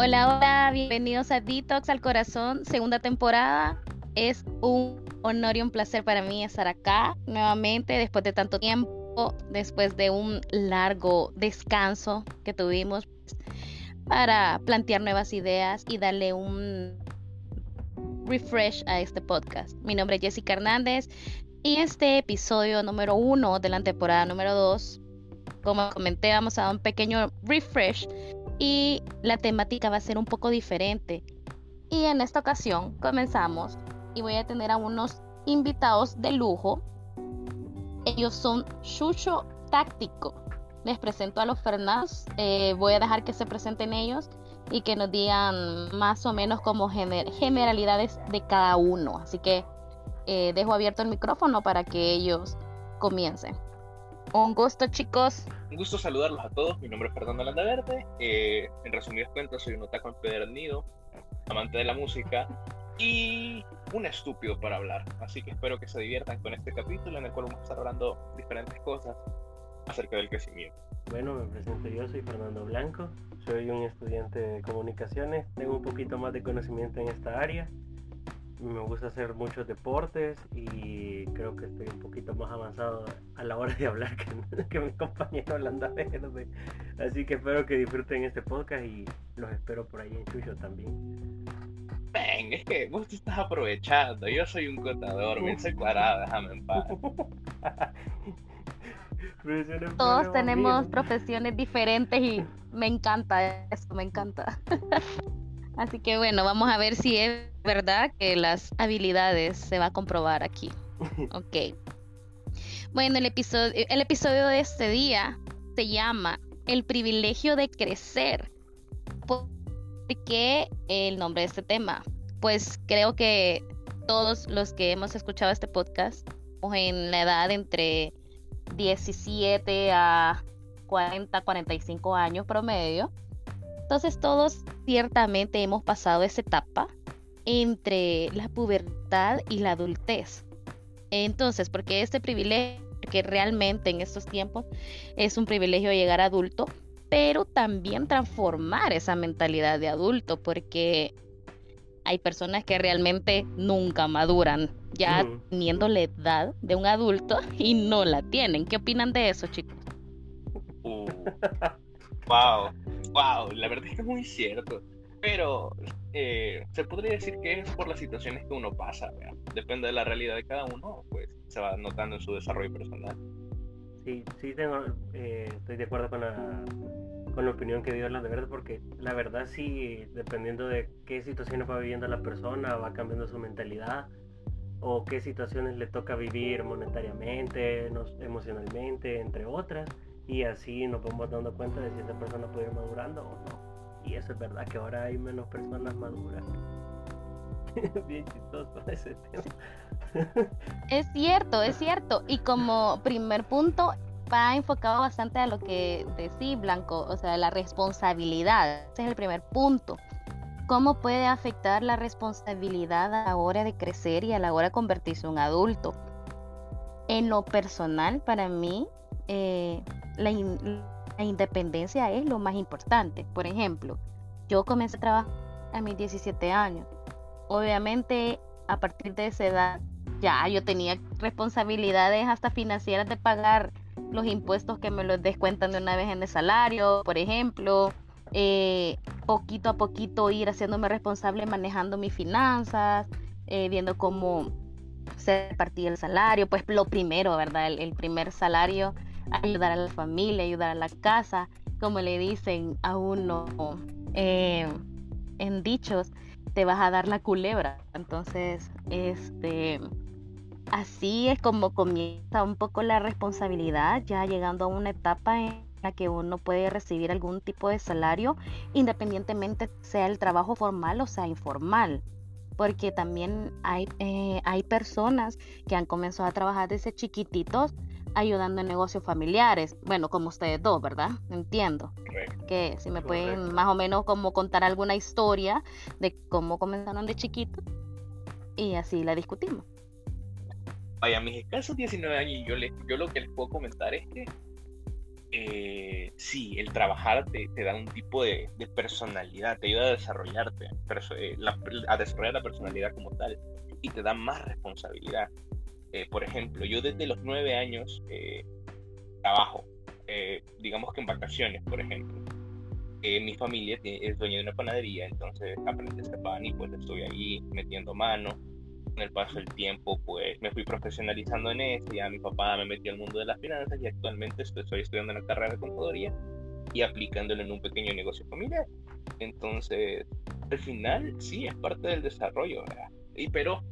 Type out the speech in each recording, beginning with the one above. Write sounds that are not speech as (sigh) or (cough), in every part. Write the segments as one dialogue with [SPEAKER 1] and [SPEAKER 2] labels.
[SPEAKER 1] Hola, hola, bienvenidos a Detox al Corazón, segunda temporada. Es un honor y un placer para mí estar acá nuevamente después de tanto tiempo, después de un largo descanso que tuvimos para plantear nuevas ideas y darle un refresh a este podcast. Mi nombre es Jessica Hernández y este episodio número uno de la temporada número dos, como comenté, vamos a dar un pequeño refresh y la temática va a ser un poco diferente. Y en esta ocasión comenzamos y voy a tener a unos invitados de lujo. Ellos son Chucho Táctico. Les presento a los Fernández. Eh, voy a dejar que se presenten ellos y que nos digan más o menos como generalidades de cada uno. Así que eh, dejo abierto el micrófono para que ellos comiencen. Un gusto, chicos.
[SPEAKER 2] Un gusto saludarlos a todos. Mi nombre es Fernando Landaverde. Eh, en resumidas cuentas, soy un otaku empedernido, amante de la música y un estúpido para hablar. Así que espero que se diviertan con este capítulo en el cual vamos a estar hablando diferentes cosas acerca del crecimiento.
[SPEAKER 3] Bueno, me presento yo, soy Fernando Blanco, soy un estudiante de comunicaciones, tengo un poquito más de conocimiento en esta área me gusta hacer muchos deportes y creo que estoy un poquito más avanzado a la hora de hablar que, (laughs) que mi compañero Landa Verde. Así que espero que disfruten este podcast y los espero por ahí en Chucho también.
[SPEAKER 2] Ven, es que vos te estás aprovechando. Yo soy un contador, me separado, déjame en paz. (laughs)
[SPEAKER 1] Todos tenemos profesiones diferentes y me encanta eso, me encanta. (laughs) Así que bueno, vamos a ver si es verdad que las habilidades se va a comprobar aquí. (laughs) Ok. Bueno, el episodio, el episodio de este día se llama El privilegio de crecer. ¿Por qué el nombre de este tema? Pues creo que todos los que hemos escuchado este podcast, en la edad entre 17 a 40, 45 años promedio, entonces todos ciertamente hemos pasado esa etapa entre la pubertad y la adultez. Entonces, porque este privilegio, que realmente en estos tiempos es un privilegio llegar adulto, pero también transformar esa mentalidad de adulto, porque hay personas que realmente nunca maduran, ya teniendo la edad de un adulto y no la tienen. ¿Qué opinan de eso, chicos? (laughs)
[SPEAKER 2] Wow. Wow, la verdad es que es muy cierto. Pero eh, se podría decir que es por las situaciones que uno pasa, depende de la realidad de cada uno, pues se va notando en su desarrollo personal.
[SPEAKER 3] Sí, sí, tengo, eh, estoy de acuerdo con la, con la opinión que dio la de verdad, porque la verdad sí, dependiendo de qué situaciones va viviendo la persona, va cambiando su mentalidad, o qué situaciones le toca vivir monetariamente, emocionalmente, entre otras y así nos vamos dando cuenta de si esa persona puede ir madurando o no. Y eso es verdad que ahora hay menos personas maduras. (laughs) Bien chistoso ese tema. (laughs)
[SPEAKER 1] es cierto, es cierto. Y como primer punto, va enfocado bastante a lo que decía Blanco, o sea, la responsabilidad. Ese es el primer punto. ¿Cómo puede afectar la responsabilidad a la hora de crecer y a la hora de convertirse en un adulto? En lo personal, para mí, eh, la, independencia es lo más importante. Por ejemplo, yo comencé a trabajar a mis 17 años. Obviamente, a partir de esa edad, ya yo tenía responsabilidades hasta financieras de pagar los impuestos que me los descuentan de una vez en el salario, por ejemplo. Eh, poquito a poquito ir haciéndome responsable manejando mis finanzas, eh, viendo cómo se partía el salario, pues lo primero, ¿verdad? el primer salario ayudar a la familia, ayudar a la casa, como le dicen a uno eh, en dichos, te vas a dar la culebra. Entonces, este, así es como comienza un poco la responsabilidad, ya llegando a una etapa en la que uno puede recibir algún tipo de salario, independientemente sea el trabajo formal o sea informal porque también hay, eh, hay personas que han comenzado a trabajar desde chiquititos ayudando en negocios familiares. Bueno, como ustedes dos, ¿verdad? Entiendo. Que si me pueden más o menos como contar alguna historia de cómo comenzaron de chiquito y así la discutimos.
[SPEAKER 2] Vaya, a mis escasos 19 años, yo, les, yo lo que les puedo comentar es que eh, sí, el trabajar te, da un tipo de, personalidad, te ayuda a desarrollarte, eh, a desarrollar la personalidad como tal y te da más responsabilidad. Eh, por ejemplo, yo desde los nueve años eh, trabajo, digamos que en vacaciones, por ejemplo. mi familia es dueña de una panadería, entonces aprendí a hacer pan y pues estoy ahí metiendo mano con el paso del tiempo, pues me fui profesionalizando en eso, ya mi papá me metió al mundo de las finanzas y actualmente estoy, estudiando la carrera de contaduría y aplicándolo en un pequeño negocio familiar. Entonces, al final sí es parte del desarrollo, ¿verdad? Y pero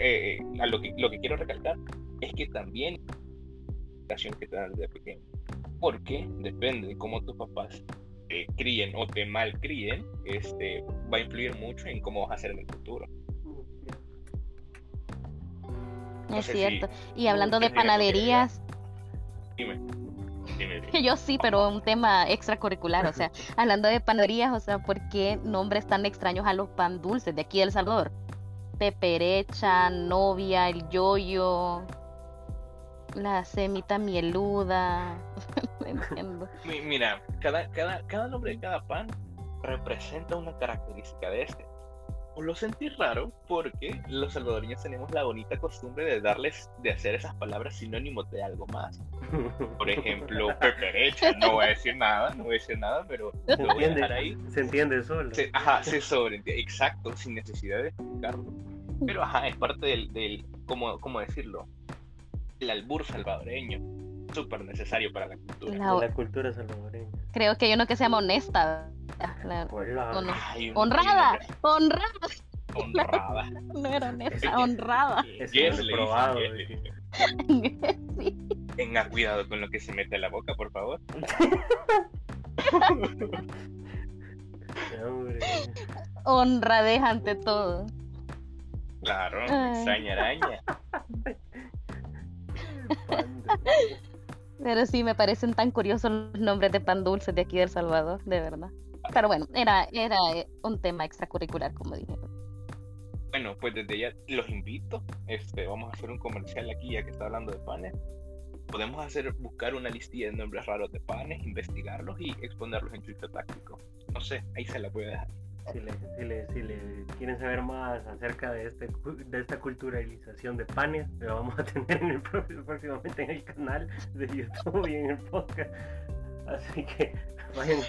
[SPEAKER 2] eh, a lo, que, lo que quiero recalcar es que también la educación que te dan desde pequeño, porque depende de cómo tus papás te críen o te malcríen, este, va a influir mucho en cómo vas a ser en el futuro.
[SPEAKER 1] es cierto. y hablando de panaderías.
[SPEAKER 2] Dime. (laughs)
[SPEAKER 1] Yo sí, pero un tema extracurricular, o sea, (laughs) hablando de panaderías, o sea, ¿por qué nombres tan extraños a los pan dulces de aquí de El Salvador? Peperecha, novia, el yoyo, la semita mieluda. (laughs) entiendo.
[SPEAKER 2] Mira, cada, cada, cada nombre de cada pan representa una característica de este lo sentí raro porque los salvadoreños tenemos la bonita costumbre de darles, de hacer esas palabras sinónimos de algo más. Por (laughs) ejemplo, peperecha, no voy a decir nada, no voy a decir nada, pero (laughs)
[SPEAKER 3] se lo voy a dejar ahí. Se entiende solo.
[SPEAKER 2] ajá, se sobreentiende, exacto, sin necesidad de explicarlo. Pero ajá, es parte del, del ¿cómo, ¿cómo decirlo? El albur salvadoreño súper necesario para la cultura.
[SPEAKER 3] La, la cultura salvadoreña.
[SPEAKER 1] Creo que hay uno que se llama honesta. Honrada, honrada.
[SPEAKER 2] Honrada. (laughs)
[SPEAKER 1] No era honesta, honrada.
[SPEAKER 3] Es probado.
[SPEAKER 2] sí. (laughs) Tenga cuidado con lo que se mete a la boca, por favor.
[SPEAKER 1] Honradez ante todo.
[SPEAKER 2] Claro, extraña araña.
[SPEAKER 1] Pero sí, me parecen tan curiosos los nombres de pan dulces de aquí de El Salvador, de verdad. Pero bueno, era, era eh, un tema extracurricular, como dije.
[SPEAKER 2] Bueno, pues desde ya los invito. Este, vamos a hacer un comercial aquí ya que está hablando de panes. Podemos hacer, buscar una listilla de nombres raros de panes, investigarlos y exponerlos en Twitter táctico. No sé, ahí se la voy a dejar
[SPEAKER 3] si le, si le, si le quieren saber más acerca de, este, de esta culturalización de panes, lo vamos a tener en el, próximamente en el canal de YouTube y en el podcast. Así que (laughs) vayan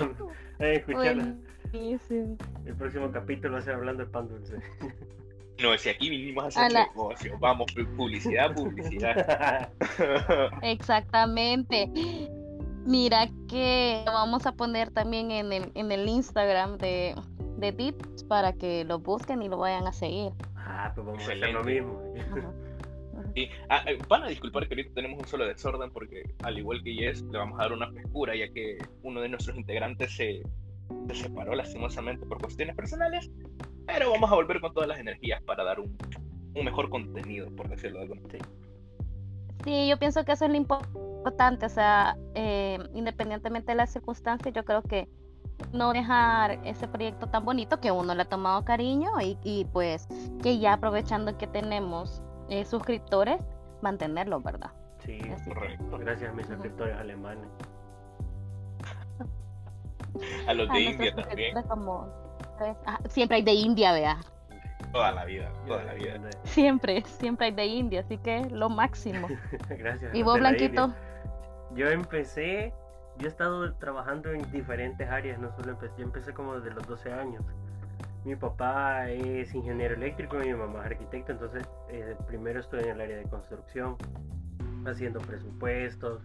[SPEAKER 3] a, escucharla. El próximo capítulo va a ser hablando de pan dulce.
[SPEAKER 2] No, si aquí vinimos a hacer negocio, vamos, publicidad, publicidad. (laughs)
[SPEAKER 1] Exactamente. Mira que vamos a poner también en el, en el Instagram de, de tips para que lo busquen y lo vayan a seguir.
[SPEAKER 3] Ah, pues vamos a hacer lo mismo.
[SPEAKER 2] Sí. Ah, eh, van a disculpar que ahorita tenemos un solo desorden porque al igual que Yes le vamos a dar una frescura ya que uno de nuestros integrantes se, se separó lastimosamente por cuestiones personales, pero vamos a volver con todas las energías para dar un, mejor contenido, por decirlo de alguna
[SPEAKER 1] manera. Sí. yo pienso que eso es lo importante, o sea, eh, independientemente de las circunstancias, yo creo que no dejar ese proyecto tan bonito que uno le ha tomado cariño y, pues que ya aprovechando que tenemos eh, suscriptores, mantenerlo, ¿verdad?
[SPEAKER 3] Sí, correcto. Gracias a mis suscriptores alemanes. (laughs)
[SPEAKER 2] a los de India también.
[SPEAKER 1] siempre hay de India, vea.
[SPEAKER 2] Toda la vida, toda la vida.
[SPEAKER 1] Siempre, siempre hay de India, así que lo máximo. (laughs)
[SPEAKER 3] Gracias.
[SPEAKER 1] ¿Y vos, Blanquito?
[SPEAKER 3] Yo empecé yo he estado trabajando en diferentes áreas, no solo empecé, yo empecé como desde los 12 años. Mi papá es ingeniero eléctrico y mi mamá es arquitecto, entonces eh, primero estuve en el área de construcción, haciendo presupuestos,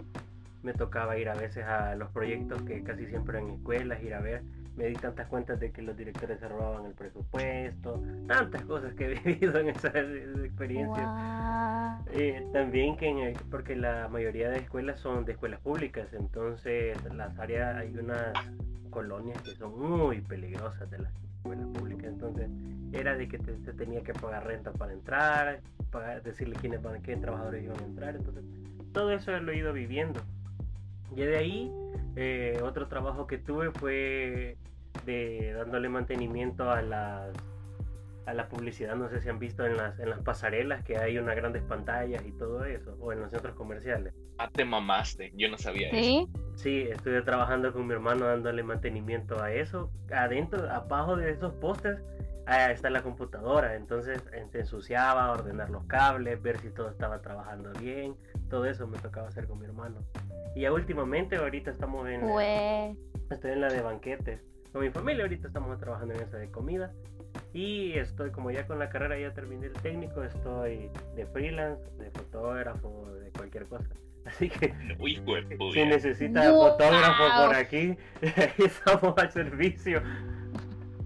[SPEAKER 3] me tocaba ir a veces a los proyectos que casi siempre en escuelas, ir a ver. Me di tantas cuentas de que los directores se robaban el presupuesto, tantas cosas que he (laughs) vivido en esa experiencia. Eh, también que porque la mayoría de escuelas son de escuelas públicas, entonces las áreas hay unas colonias que son muy peligrosas de las escuelas públicas, entonces era de que se tenía que pagar renta para entrar, pagar, decirle quiénes van, qué trabajadores iban a entrar, entonces todo eso lo he ido viviendo. Y de ahí eh, otro trabajo que tuve fue de dándole mantenimiento a las a la publicidad, no sé si han visto en las, en las pasarelas que hay unas grandes pantallas y todo eso, o en los centros comerciales.
[SPEAKER 2] Ah, te mamaste, yo no sabía
[SPEAKER 1] ¿Sí?
[SPEAKER 2] eso.
[SPEAKER 3] Sí, estuve trabajando con mi hermano dándole mantenimiento a eso. Adentro, abajo de esos postes, está la computadora. Entonces se ensuciaba, ordenar los cables, ver si todo estaba trabajando bien. Todo eso me tocaba hacer con mi hermano. Y ya últimamente, ahorita estamos en. Estoy en la de banquetes. Con mi familia, ahorita estamos trabajando en esa de comida. Y estoy, como ya con la carrera ya terminé el técnico, estoy de freelance, de fotógrafo, de cualquier cosa. (laughs) Así que si necesita fotógrafo por aquí, (laughs) estamos al servicio.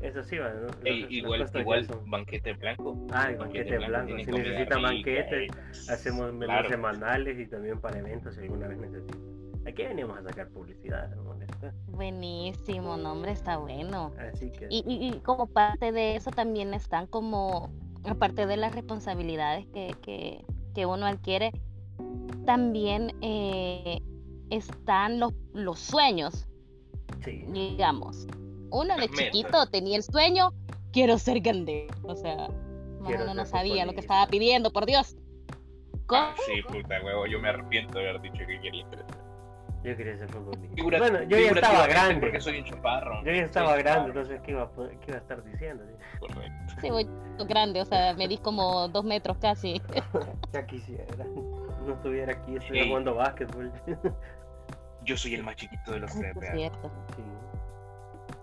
[SPEAKER 3] Eso sí,
[SPEAKER 2] bueno, igual, igual banquete blanco.
[SPEAKER 3] Ah, banquete, blanco. Si necesita banquete, hacemos menús semanales y también para eventos si alguna vez necesita. Aquí venimos a sacar publicidad,
[SPEAKER 1] Buenísimo, nombre está bueno.
[SPEAKER 3] Así que...
[SPEAKER 1] y, y, como parte de eso también están como, aparte de las responsabilidades que, que, que uno adquiere, también eh, están los, los sueños.
[SPEAKER 3] Sí.
[SPEAKER 1] Digamos, uno de chiquito tenía el sueño, quiero ser grande. O sea, uno no sabía lo que estaba pidiendo, por Dios.
[SPEAKER 2] Ah, sí, puta huevo, yo me arrepiento de haber dicho que quería crecer.
[SPEAKER 3] Yo quería ser futbolista. bueno, yo ya estaba grande.
[SPEAKER 2] Porque soy un chaparro.
[SPEAKER 3] Yo ya estaba grande, entonces ¿qué iba, qué iba a estar diciendo?
[SPEAKER 1] Correcto. Sí, voy grande, o sea, me di como dos metros casi. (laughs)
[SPEAKER 3] ya quisiera. No estuviera aquí, estoy jugando básquetbol.
[SPEAKER 2] yo soy el más chiquito de los tres.
[SPEAKER 1] Es cierto.
[SPEAKER 3] Sí.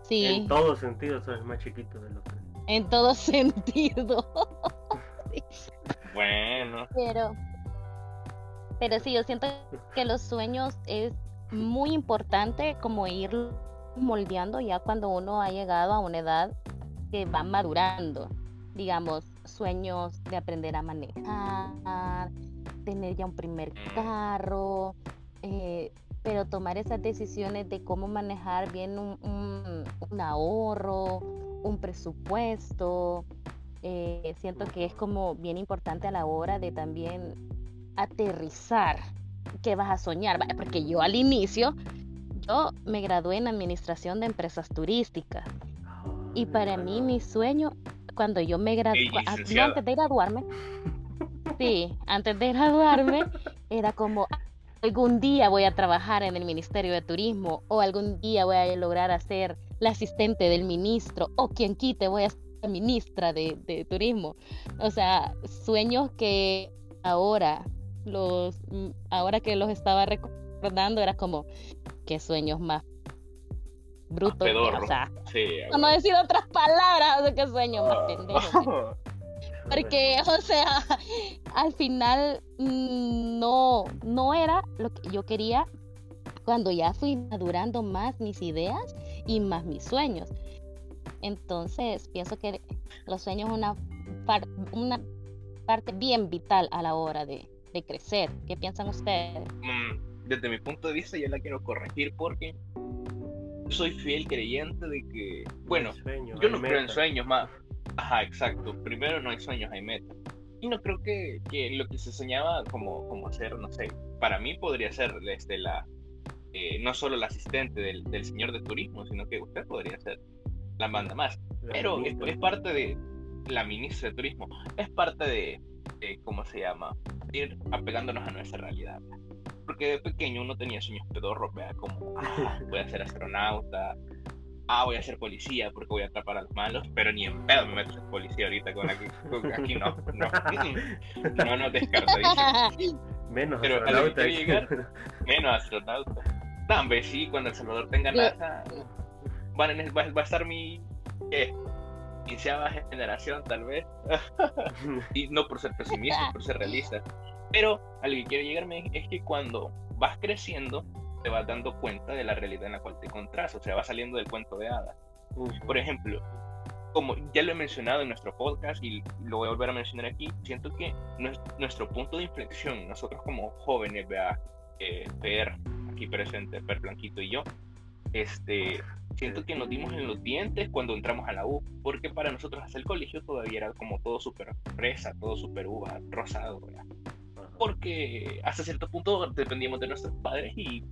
[SPEAKER 1] Sí.
[SPEAKER 3] En todo sentido soy el más chiquito de los tres.
[SPEAKER 1] En todo (laughs) sentido.
[SPEAKER 2] Bueno.
[SPEAKER 1] Pero, pero sí, yo siento que los sueños es muy importante como ir moldeando ya cuando uno ha llegado a una edad que va madurando. Digamos, sueños de aprender a manejar, tener ya un primer mm. carro, eh, pero tomar esas decisiones de cómo manejar bien un, ahorro, un presupuesto, eh, siento que es como bien importante a la hora de también aterrizar qué vas a soñar, porque yo al inicio, yo me gradué en administración de empresas turísticas. Y para mí mi sueño, cuando yo me gradué, antes de graduarme, (laughs) sí, antes de graduarme, era como, algún día voy a trabajar en el Ministerio de Turismo o algún día voy a lograr hacer la asistente del ministro o quien quite voy a ser ministra de, turismo. O sea, sueños que ahora los mm, ahora que los estaba recordando era como qué sueños más brutos. o sea, no decir otras palabras, o sea, qué sueños más pendejos. (laughs) Porque, o sea, al final mm, no, no era lo que yo quería cuando ya fui madurando más mis ideas y más mis sueños. Entonces, pienso que los sueños una parte bien vital a la hora de, crecer. ¿Qué piensan ustedes?
[SPEAKER 2] Mm, desde mi punto de vista, yo la quiero corregir porque soy fiel creyente de que, bueno, yo no creo en sueños más Ajá, exacto. Primero no hay sueños, hay metas. Y no creo que, que lo que se soñaba como, como ser, no sé, para mí podría ser desde la, eh, no solo la asistente del, del, señor de turismo, sino que usted podría ser la banda más. Pero es, es, parte de la ministra de turismo, es parte de, ¿cómo se llama? Ir apegándonos a nuestra realidad. Porque de pequeño uno tenía sueños pedorros, ¿verdad? Como, ah, voy a ser astronauta, ah, voy a ser policía porque voy a atrapar a los malos, pero ni en pedo me meto en policía ahorita con aquí, aquí no, no, (laughs) no, no descartadísimo.
[SPEAKER 3] Menos pero astronauta.
[SPEAKER 2] Llegar, menos astronauta. También sí, cuando El Salvador tenga NASA, va, va a estar mi, ¿qué? Quinceava generación tal vez. (laughs) y no por ser pesimista, por ser realista. Pero a lo que quiero llegarme es que cuando vas creciendo, te vas dando cuenta de la realidad en la cual te encontrás, o sea, va saliendo del cuento de hadas. Por ejemplo, como ya lo he mencionado en nuestro podcast y lo voy a volver a mencionar aquí, siento que nuestro, punto de inflexión, nosotros como jóvenes, vea, eh, Per, aquí presente, Per Blanquito y yo, este, siento que nos dimos en los dientes cuando entramos a la U, porque para nosotros hasta el colegio todavía era como todo súper fresa, todo súper uva, rosado, ¿verdad? porque hasta cierto punto dependíamos de nuestros padres y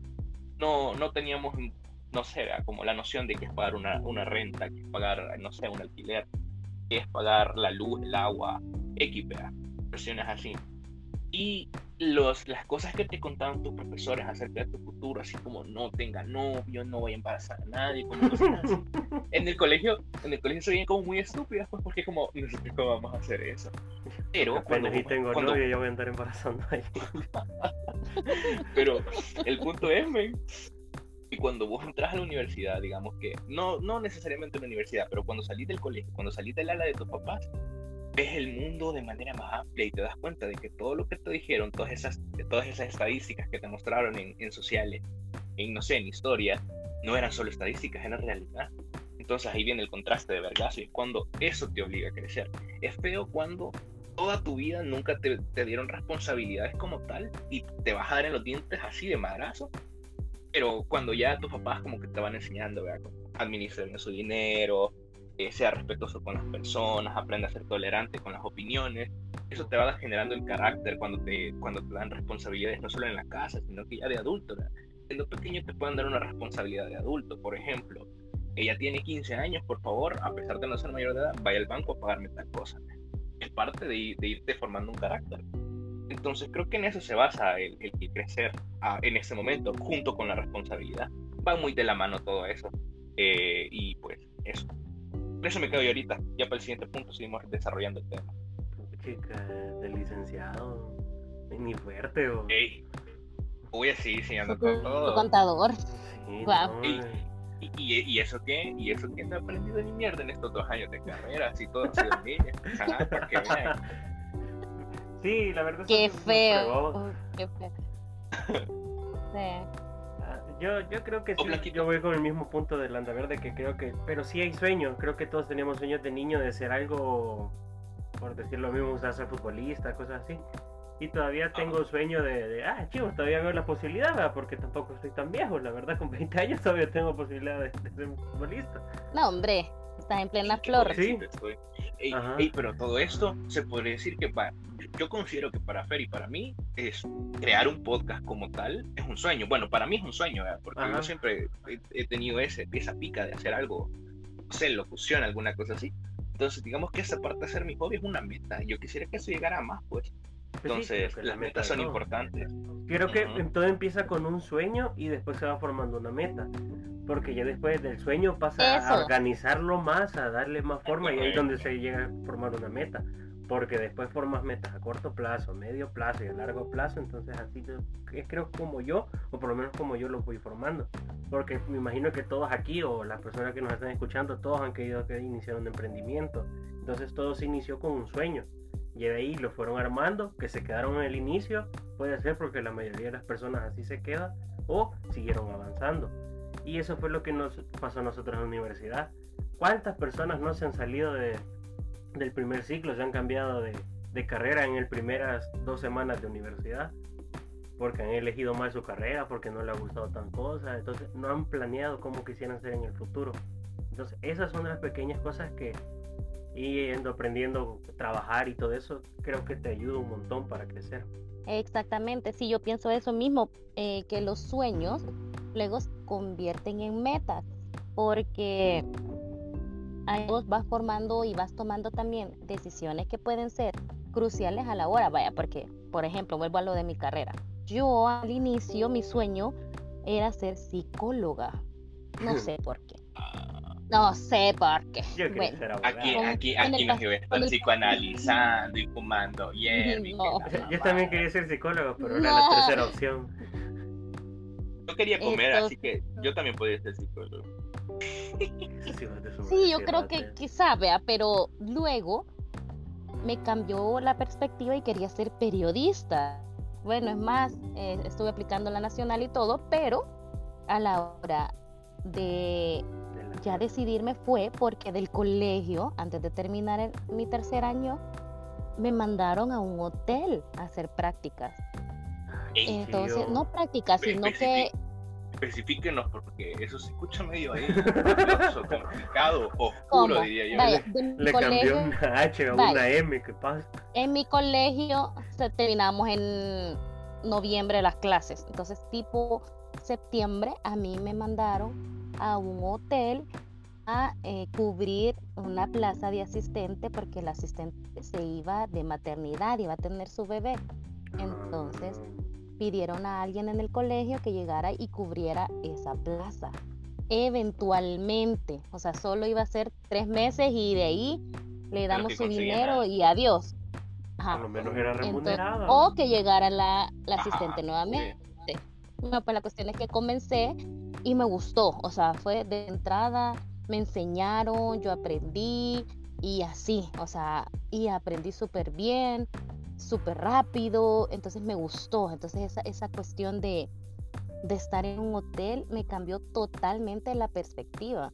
[SPEAKER 2] no, no teníamos, no sé, como la noción de que es pagar una, una renta, que es pagar, no sé, un alquiler, que es pagar la luz, el agua, X, presiones así. Y los, las cosas que te contaban tus profesores acerca de tu futuro, así como no tenga novio, no voy a embarazar a nadie, como (laughs) En el colegio, en el colegio se veían como muy estúpidas, pues porque como, (laughs) nosotros cómo vamos a hacer eso. Pero
[SPEAKER 3] cuando, y tengo novio, yo voy a andar embarazando ahí. (laughs)
[SPEAKER 2] Pero el punto es, men, y cuando vos entras a la universidad, digamos que, no, no necesariamente a la universidad, pero cuando salís del colegio, cuando salís del ala de tus papás, ves el mundo de manera más amplia y te das cuenta de que todo lo que te dijeron, todas esas, todas esas estadísticas que te mostraron en, en sociales, en no sé, en historia, no eran solo estadísticas, eran realidad. Entonces ahí viene el contraste de vergazo y cuando eso te obliga a crecer. Es feo cuando toda tu vida nunca te, te, dieron responsabilidades como tal y te en los dientes así de madrazo. Pero cuando ya tus papás como que te van enseñando, ¿verdad? administrar su dinero, eh, sea respetuoso con las personas, aprenda a ser tolerante con las opiniones. Eso te va generando el carácter cuando te, cuando te dan responsabilidades, no solo en la casa, sino que ya de adulto. Siendo pequeño te pueden dar una responsabilidad de adulto. Por ejemplo, ella tiene 15 años, por favor, a pesar de no ser mayor de edad, vaya al banco a pagarme tal cosa. Es parte de, de irte formando un carácter. Entonces creo que en eso se basa el, el crecer en ese momento, junto con la responsabilidad. Va muy de la mano todo eso. Eh, y pues eso eso me quedo yo ahorita. Ya para el siguiente punto seguimos desarrollando el tema.
[SPEAKER 3] Chica, de licenciado. Ni fuerte, o.
[SPEAKER 2] Ey, voy a seguir enseñando
[SPEAKER 1] todo. contador.
[SPEAKER 3] Sí, wow.
[SPEAKER 2] y, y, y, eso que, y eso que no he aprendido ni mierda en estos dos años de carrera, así todo ha sido niña. porque (laughs)
[SPEAKER 3] Sí, la verdad
[SPEAKER 1] Qué feo. Qué (laughs) feo. sí.
[SPEAKER 3] Yo, yo creo que sí, yo voy con el mismo punto de Landa Verde, que creo que, pero sí hay sueños, creo que todos teníamos sueños de niño de ser algo, por decir lo mismo, usar ser futbolista, cosas así. Y todavía tengo sueño de, de, ah, chicos, todavía veo la posibilidad, porque tampoco estoy tan viejo, la verdad, con 20 años todavía tengo posibilidad de, de ser futbolista.
[SPEAKER 1] No, hombre, estás en plena flor.
[SPEAKER 2] Sí. Ey, pero todo esto se podría decir que para, yo considero que para Fer y para mí es crear un podcast como tal es un sueño. Bueno, para mí es un sueño, porque yo siempre he, tenido ese, esa pica de hacer algo, no sé, locución, alguna cosa así. Entonces, digamos que esa parte de ser mi hobby es una meta. Yo quisiera que eso llegara más, pues. Entonces, las metas son importantes.
[SPEAKER 3] Creo que todo empieza con un sueño y después se va formando una meta porque ya después del sueño pasa a organizarlo más, a darle más forma y ahí es donde se llega a formar una meta. Porque después formas metas a corto plazo, a medio plazo y a largo plazo, entonces así es creo como yo, o por lo menos como yo lo voy formando. Porque me imagino que todos aquí, o las personas que nos están escuchando, todos han querido que iniciar un emprendimiento. Entonces todo se inició con un sueño. Y de ahí lo fueron armando, que se quedaron en el inicio, puede ser porque la mayoría de las personas así se quedan, o siguieron avanzando. Y eso fue lo que nos pasó a nosotros en la universidad. ¿Cuántas personas no se han salido de, del primer ciclo, se han cambiado de, carrera en las primeras dos semanas de universidad? Porque han elegido mal su carrera, porque no le ha gustado tan cosa, entonces no han planeado cómo quisieran ser en el futuro. Entonces esas son las pequeñas cosas que yendo aprendiendo a trabajar y todo eso, creo que te ayuda un montón para crecer.
[SPEAKER 1] Exactamente, sí, yo pienso eso mismo, eh, que los sueños luego se convierten en metas, porque ahí vos vas formando y vas tomando también decisiones que pueden ser cruciales a la hora, vaya, porque, por ejemplo, vuelvo a lo de mi carrera. Yo al inicio mi sueño era ser psicóloga, no (laughs) sé por qué. No sé por qué.
[SPEAKER 2] bueno, aquí, aquí, aquí nos estar psicoanalizando y fumando (laughs)
[SPEAKER 3] Yo también quería ser psicólogo, pero era la tercera opción.
[SPEAKER 2] Yo quería comer, así que yo también podía ser psicólogo.
[SPEAKER 1] Sí, yo creo que quizá, vea, pero luego me cambió la perspectiva y quería ser periodista. Bueno, es más, eh, estuve aplicando la nacional y todo, pero a la hora de ya decidirme fue porque del colegio, antes de terminar mi tercer año, me mandaron a un hotel a hacer prácticas. Entonces, no prácticas, sino que...
[SPEAKER 2] Especifíquenos, porque eso se escucha medio ahí, (laughs) complicado, oscuro, diría yo.
[SPEAKER 3] Le, cambió una H a una M, ¿qué pasa?
[SPEAKER 1] En mi colegio terminamos en noviembre las clases, entonces tipo septiembre a mí me mandaron a un hotel a eh, cubrir una plaza de asistente porque el asistente se iba de maternidad, iba a tener su bebé. Entonces pidieron a alguien en el colegio que llegara y cubriera esa plaza. Eventualmente, o sea, solo iba a ser tres meses y de ahí le damos su dinero y adiós.
[SPEAKER 3] Por lo menos era remunerada.
[SPEAKER 1] o que llegara la, asistente nuevamente. No, pues la cuestión es que comencé y me gustó. O sea, fue de entrada, me enseñaron, yo aprendí y así. O sea, y aprendí súper bien, súper rápido. Entonces me gustó. Entonces esa, esa cuestión de, de estar en un hotel me cambió totalmente la perspectiva.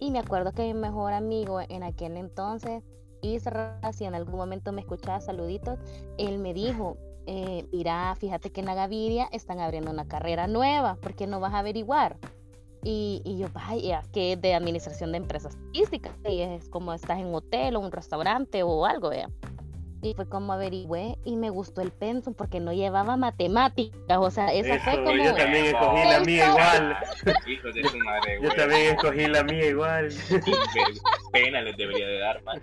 [SPEAKER 1] Y me acuerdo que mi mejor amigo en aquel entonces Israel, si en algún momento me escuchaba saluditos, él me dijo, eh, mira, fíjate que en la Gaviria están abriendo una carrera nueva, ¿por qué no vas a averiguar? Y, y yo, vaya, que es de administración de empresas turísticas, y es como estás en un hotel o un restaurante o algo, vea. Y fue como averigüé y me gustó el pensum porque no llevaba matemáticas. O sea, esa fue como.
[SPEAKER 3] Yo (laughs) también escogí la mía igual. yo también escogí la mía igual.
[SPEAKER 2] pena les debería de dar, man.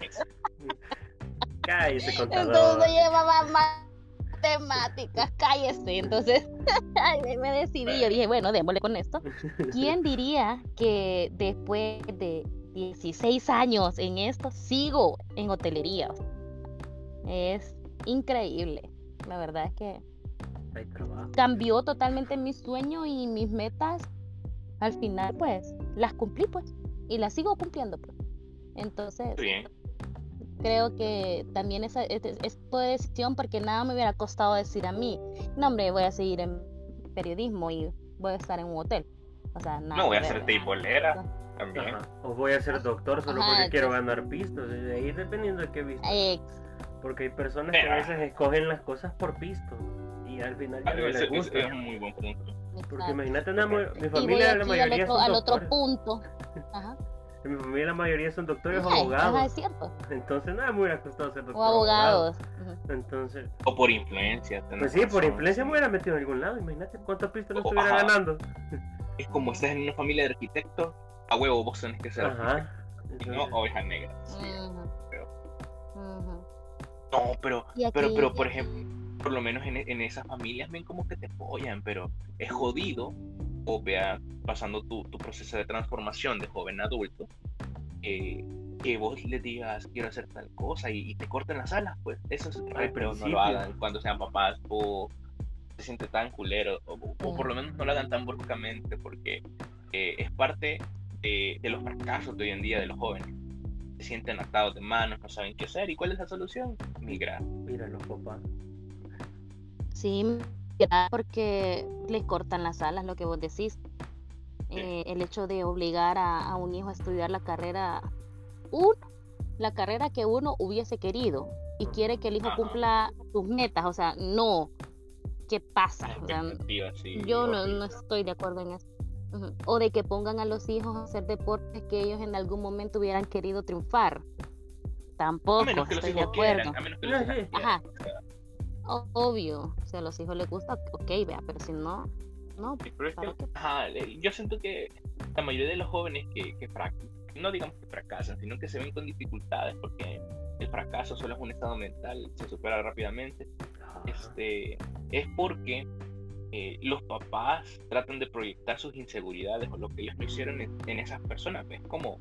[SPEAKER 3] Cállese, contador.
[SPEAKER 1] Entonces no llevaba matemáticas, cállese. Entonces, (laughs) me decidí. Yo dije, bueno, démosle con esto. (laughs) ¿Quién diría que después de 16 años en esto sigo en hotelería? Es increíble. La verdad es que cambió totalmente mi sueño y mis metas. Al final, pues, las cumplí, pues, y las sigo cumpliendo, pues. Entonces, creo que también esa es, es, decisión porque nada me hubiera costado decir a mí, no, hombre, voy a seguir en periodismo y voy a estar en un hotel. O sea, nada.
[SPEAKER 2] No, voy a ser tibolera. También.
[SPEAKER 3] O voy a ser doctor solo porque quiero ganar pistos. ahí dependiendo de qué visto. Porque hay personas que a veces escogen las cosas por pisto y al final ya no les gusta.
[SPEAKER 2] Es un muy buen punto.
[SPEAKER 3] Porque imagínate, mi familia la mayoría
[SPEAKER 1] al otro,
[SPEAKER 3] son
[SPEAKER 1] al otro punto. (laughs)
[SPEAKER 3] Ajá. En mi familia la mayoría son doctores o abogados.
[SPEAKER 1] Ajá, es cierto.
[SPEAKER 3] Entonces nada me hubiera costado ser doctor.
[SPEAKER 1] O abogados.
[SPEAKER 3] Entonces.
[SPEAKER 2] O por influencia.
[SPEAKER 3] Pues sí, por influencia me hubiera metido en algún lado. Imagínate cuántos pistos no estuviera ganando.
[SPEAKER 2] Es como estás en una familia de arquitectos, a huevo vos tenés que ser Ajá. Y no ovejas negras. Sí. No, pero, pero, pero, por ejemplo, por lo menos en, en, esas familias ven como que te apoyan, pero es jodido, o vea, pasando tu, tu proceso de transformación de joven a adulto, eh, que vos le digas quiero hacer tal cosa y, te corten las alas, pues eso es pero no lo hagan cuando sean papás o se siente tan culero, o, por lo menos no lo hagan tan bruscamente, porque eh, es parte de, de los fracasos de hoy en día de los jóvenes se sienten atados de manos, no saben qué hacer. ¿Y cuál es la solución? Migrar.
[SPEAKER 3] Mira los papás.
[SPEAKER 1] Sí, porque les cortan las alas, lo que vos decís. Eh, el hecho de obligar a, un hijo a estudiar la carrera, uno, la carrera que uno hubiese querido y quiere que el hijo cumpla sus metas, o sea, no, ¿qué pasa? yo no, no, estoy de acuerdo en eso. O de que pongan a los hijos a hacer deportes que ellos en algún momento hubieran querido triunfar. Tampoco estoy de acuerdo. Ajá. Obvio, si a los hijos les gusta, ok, vea, pero si no, no.
[SPEAKER 2] ajá, yo siento que la mayoría de los jóvenes que, que no digamos que fracasan, sino que se ven con dificultades porque el fracaso solo es un estado mental, se supera rápidamente. Este, es porque eh, los papás tratan de proyectar sus inseguridades o lo que ellos no hicieron en, esas personas. Es como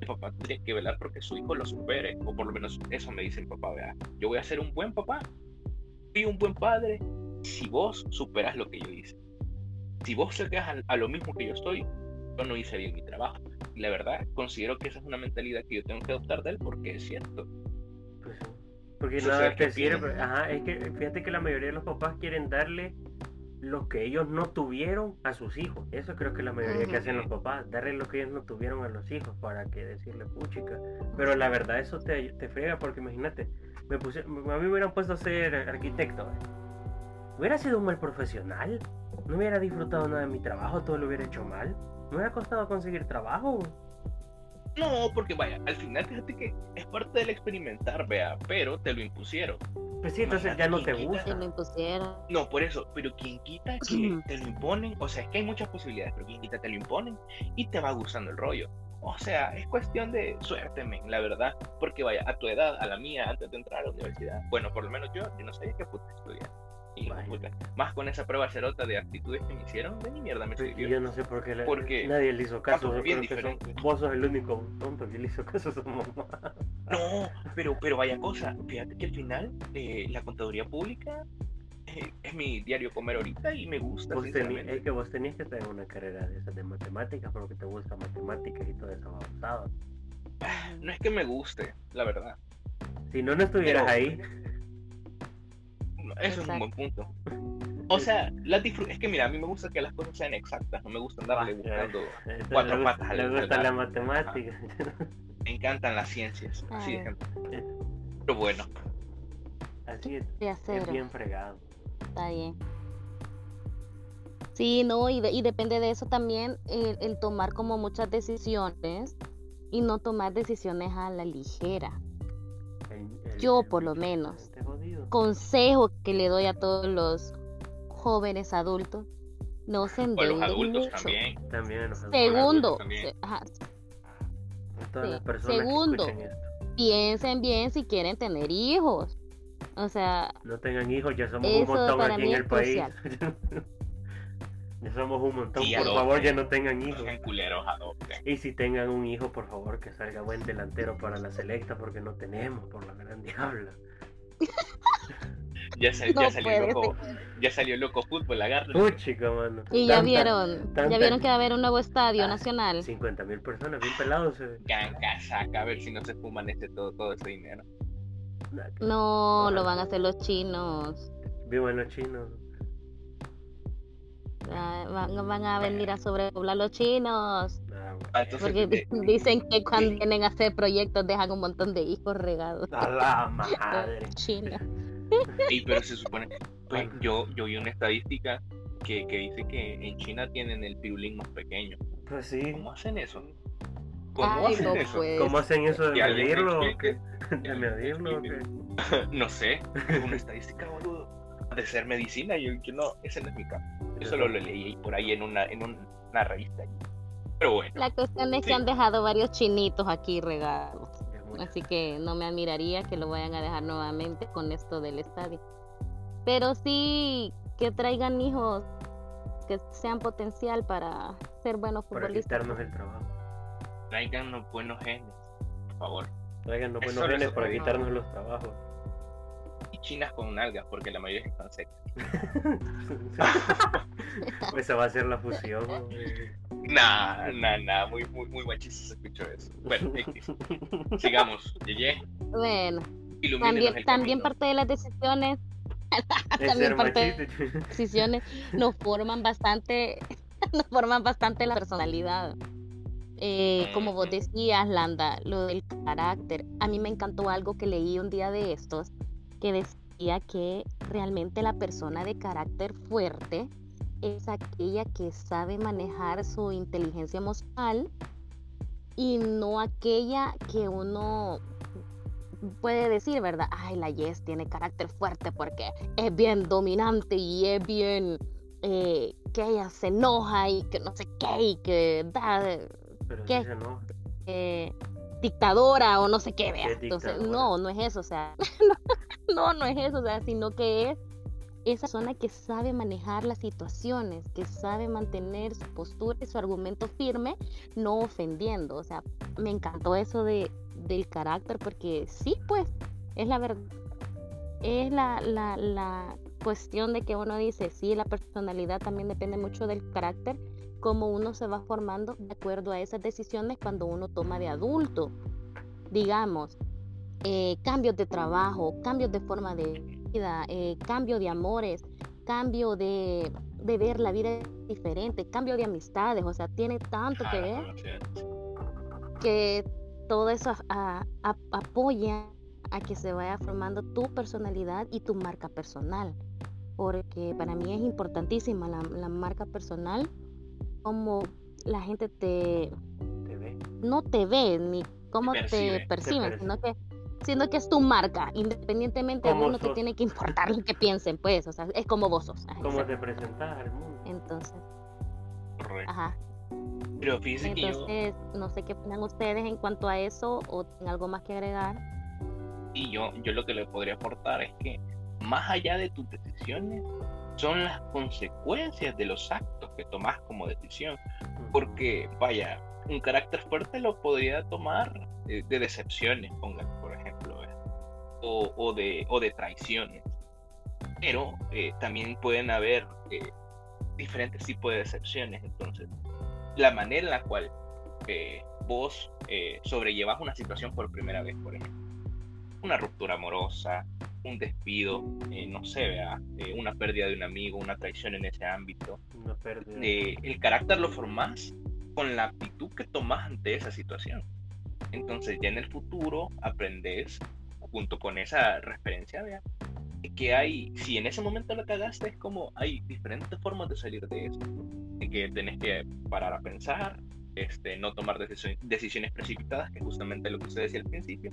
[SPEAKER 2] el papá tiene que velar porque su hijo lo supere, o por lo menos eso me dice el papá, vea, yo voy a ser un buen papá, soy un buen padre, si vos superas lo que yo hice. Si vos te quedas a, lo mismo que yo estoy, yo no hice bien mi trabajo. Y la verdad, considero que esa es una mentalidad que yo tengo que adoptar de él porque es cierto.
[SPEAKER 3] Pues porque nada te sirve. Ajá, es que fíjate que la mayoría de los papás quieren darle lo que ellos no tuvieron a sus hijos. Eso creo que es la mayoría que hacen los papás, darle lo que ellos no tuvieron a los hijos para que decirle puchica. Pero la verdad eso te, te frega porque imagínate, me puse, a mí me hubieran puesto a ser arquitecto. Hubiera sido un mal profesional, no hubiera disfrutado nada de mi trabajo, todo lo hubiera hecho mal. Me hubiera costado conseguir trabajo.
[SPEAKER 2] No, porque vaya, al final fíjate que es parte del experimentar, vea, pero te lo impusieron.
[SPEAKER 3] Pues sí, entonces ya no te gusta.
[SPEAKER 2] No, por eso, pero quien quita (clears throat) que te lo imponen, o sea, es que hay muchas posibilidades, pero quien quita te lo imponen y te va gustando el rollo. O sea, es cuestión de suerte, men, la verdad, porque vaya, a tu edad, a la mía, antes de entrar a la universidad, bueno, por lo menos yo, yo no sabía qué puta estudiar. Puta. Más con esa prueba cerota de actitudes que me hicieron, de ni mierda me
[SPEAKER 3] Y
[SPEAKER 2] sirvió.
[SPEAKER 3] yo no sé por qué
[SPEAKER 2] Porque
[SPEAKER 3] nadie le hizo caso.
[SPEAKER 2] bien
[SPEAKER 3] son- vos sos el único tonto que le hizo caso a su mamá.
[SPEAKER 2] No, pero, pero vaya cosa, fíjate que al final eh, la contaduría pública eh, es mi diario comer ahorita y me gusta,
[SPEAKER 3] tení- es que vos tenías que en una carrera de esas de matemáticas porque te gusta matemáticas y todo eso babosado.
[SPEAKER 2] No es que me guste, la verdad.
[SPEAKER 3] Si no, no estuvieras
[SPEAKER 2] Pero-
[SPEAKER 3] ahí. (laughs) (laughs)
[SPEAKER 2] Eso es un buen punto. O sea, las disfr- es que mira, a mí me gusta que las cosas sean exactas, no me gusta andarle
[SPEAKER 3] Ah,
[SPEAKER 2] buscando. Cuatro
[SPEAKER 3] gusta-
[SPEAKER 2] patas al-
[SPEAKER 3] Le
[SPEAKER 2] al
[SPEAKER 3] gusta la matemática.
[SPEAKER 2] Me encantan las ciencias, así de
[SPEAKER 1] Ah.
[SPEAKER 2] ejemplo. Pero bueno,
[SPEAKER 3] Así es, es bien fregado.
[SPEAKER 1] Está bien. Sí, no, y, de- y depende de eso también el, el tomar como muchas decisiones y no tomar decisiones a la ligera. Yo, por lo menos. Consejo que le doy a todos los jóvenes adultos, no se
[SPEAKER 2] a los
[SPEAKER 1] endeuden
[SPEAKER 2] adultos
[SPEAKER 1] mucho.
[SPEAKER 2] también.
[SPEAKER 3] También a los adultos.
[SPEAKER 1] Segundo,
[SPEAKER 2] también.
[SPEAKER 1] se- sí. Segundo. piensen bien si quieren tener hijos. O sea,
[SPEAKER 3] No tengan hijos, ya somos un montón aquí en el país. (laughs) ya somos un montón.
[SPEAKER 2] Sí,
[SPEAKER 3] por
[SPEAKER 2] adopten.
[SPEAKER 3] favor, ya no tengan
[SPEAKER 2] No
[SPEAKER 3] hijos.
[SPEAKER 2] sean culeros, adopten.
[SPEAKER 3] Y si tengan un hijo, por favor, que salga buen delantero para la selecta, porque no tenemos, por la gran diabla.
[SPEAKER 2] Ya, sal-
[SPEAKER 1] No
[SPEAKER 2] ya salió
[SPEAKER 1] puede
[SPEAKER 2] loco, ya salió loco fútbol, agárrense.
[SPEAKER 3] Uy, chica, mano.
[SPEAKER 1] y ya
[SPEAKER 3] Tanta-
[SPEAKER 1] vieron,
[SPEAKER 3] tanta-
[SPEAKER 1] ya vieron que va a haber un nuevo estadio
[SPEAKER 3] Ah,
[SPEAKER 1] nacional.
[SPEAKER 3] 50 mil personas, bien pelados. eh.
[SPEAKER 2] Saca, a ver si no se fuman ese todo, todo ese dinero.
[SPEAKER 3] Nah,
[SPEAKER 1] No, lo van a hacer los chinos.
[SPEAKER 3] Vivan los chinos.
[SPEAKER 1] Ah, Van, van a venir a sobrepoblar los chinos.
[SPEAKER 2] Ah, entonces,
[SPEAKER 1] Porque (laughs) dicen que cuando vienen a hacer proyectos dejan un montón de hijos regados.
[SPEAKER 3] A la madre. (laughs)
[SPEAKER 1] China.
[SPEAKER 2] Sí, pero se supone. (laughs) pues, yo, yo vi una estadística que, que dice que en China tienen el pirulín más pequeño.
[SPEAKER 3] Pues sí.
[SPEAKER 2] ¿Cómo hacen eso? ¿Cómo
[SPEAKER 1] Ay,
[SPEAKER 2] hacen
[SPEAKER 1] no
[SPEAKER 2] eso?
[SPEAKER 1] pues.
[SPEAKER 3] ¿Cómo hacen eso de medirlo? ¿De medirlo?
[SPEAKER 2] No sé, es una estadística, boludo. De ser medicina, yo, yo no, ese no es mi campo. Yo solo lo leí por ahí en una, en un- una revista. Pero bueno,
[SPEAKER 1] La cuestión es que han dejado varios chinitos aquí regados. Así que no me admiraría que lo vayan a dejar nuevamente con esto del estadio. Pero sí que traigan hijos que sean potencial para ser buenos
[SPEAKER 3] Para
[SPEAKER 1] futbolistas.
[SPEAKER 3] quitarnos el trabajo.
[SPEAKER 2] traigan unos buenos genes, por favor.
[SPEAKER 3] Traigan los buenos
[SPEAKER 2] no
[SPEAKER 3] genes para quitarnos los trabajos.
[SPEAKER 2] Chinas con nalgas, porque la mayoría están secas. (laughs)
[SPEAKER 3] Esa va a ser la fusión.
[SPEAKER 2] Nah, nah, nah, muy, muy, muy machista se escuchó eso. Bueno, X. (laughs) sigamos, Yeye,
[SPEAKER 1] Bueno,
[SPEAKER 2] ilumínenos
[SPEAKER 1] también, también parte de las decisiones,
[SPEAKER 3] Es (laughs)
[SPEAKER 1] también parte de las decisiones nos forman bastante, nos forman bastante la personalidad. Eh, como vos decías, Landa, lo del carácter. A mí me encantó algo que leí un día de estos, que decía que realmente la persona de carácter fuerte es aquella que sabe manejar su inteligencia emocional y no aquella que uno puede decir, ¿verdad? Ay, la Yes tiene carácter fuerte porque es bien dominante y es bien eh, que ella se enoja y que no sé qué y que da
[SPEAKER 3] Pero
[SPEAKER 1] ¿Qué?
[SPEAKER 3] sí se enoja.
[SPEAKER 1] eh, dictadora o no sé qué, vea.
[SPEAKER 3] ¿Qué
[SPEAKER 1] Entonces, no, no es eso, o sea, (laughs) no, no es eso, o sea, sino que es esa persona que sabe manejar las situaciones, que sabe mantener su postura y su argumento firme, no ofendiendo, o sea, me encantó eso de, del carácter, porque sí, pues, es la verdad, es la, la, la cuestión de que uno dice, sí, la personalidad también depende mucho del carácter, cómo uno se va formando de acuerdo a esas decisiones cuando uno toma de adulto. Digamos, eh, cambios de trabajo, cambios de forma de vida, eh, cambio de amores, cambio de, de ver la vida diferente, cambio de amistades, o sea, tiene tanto que ver que todo eso a- a- apoya a que se vaya formando tu personalidad y tu marca personal. Porque para mí es importantísima la, la marca personal, como la gente te,
[SPEAKER 3] Te ve.
[SPEAKER 1] no te ve ni cómo
[SPEAKER 2] Te
[SPEAKER 1] te
[SPEAKER 2] percibe, te
[SPEAKER 1] perciben,
[SPEAKER 3] percibe.
[SPEAKER 1] sino que, sino que es tu marca, independientemente
[SPEAKER 3] Como
[SPEAKER 1] uno te
[SPEAKER 3] sos.
[SPEAKER 1] tiene que importar lo que piensen, pues, o sea, es como vos sos. Ajá,
[SPEAKER 3] ¿Cómo
[SPEAKER 1] exacto.
[SPEAKER 3] te presentas al mundo?
[SPEAKER 1] Entonces,
[SPEAKER 2] Correcto.
[SPEAKER 1] ajá.
[SPEAKER 2] Pero fíjense que yo,
[SPEAKER 1] Entonces, no sé qué opinan ustedes en cuanto a eso o tienen algo más que agregar.
[SPEAKER 2] y yo, yo lo que le podría aportar es que más allá de tus decisiones, son las consecuencias de los actos que tomas como decisión. Porque, vaya, un carácter fuerte lo podría tomar eh, de decepciones, pongan, por ejemplo, o, de, o de traiciones. Pero eh, también pueden haber eh, diferentes tipos de decepciones. Entonces, la manera en la cual vos sobrellevas una situación por primera vez, por ejemplo, una ruptura amorosa, un despido, no sé, vea, una pérdida de un amigo, una traición en ese ámbito. el carácter lo formas con la actitud que tomas ante esa situación. Entonces ya en el futuro aprendes, junto con esa referencia, vea, que hay, si en ese momento lo cagaste, es como hay diferentes formas de salir de eso. Que tenés que parar a pensar, este, no tomar decisiones precipitadas, que es justamente lo que usted decía al principio,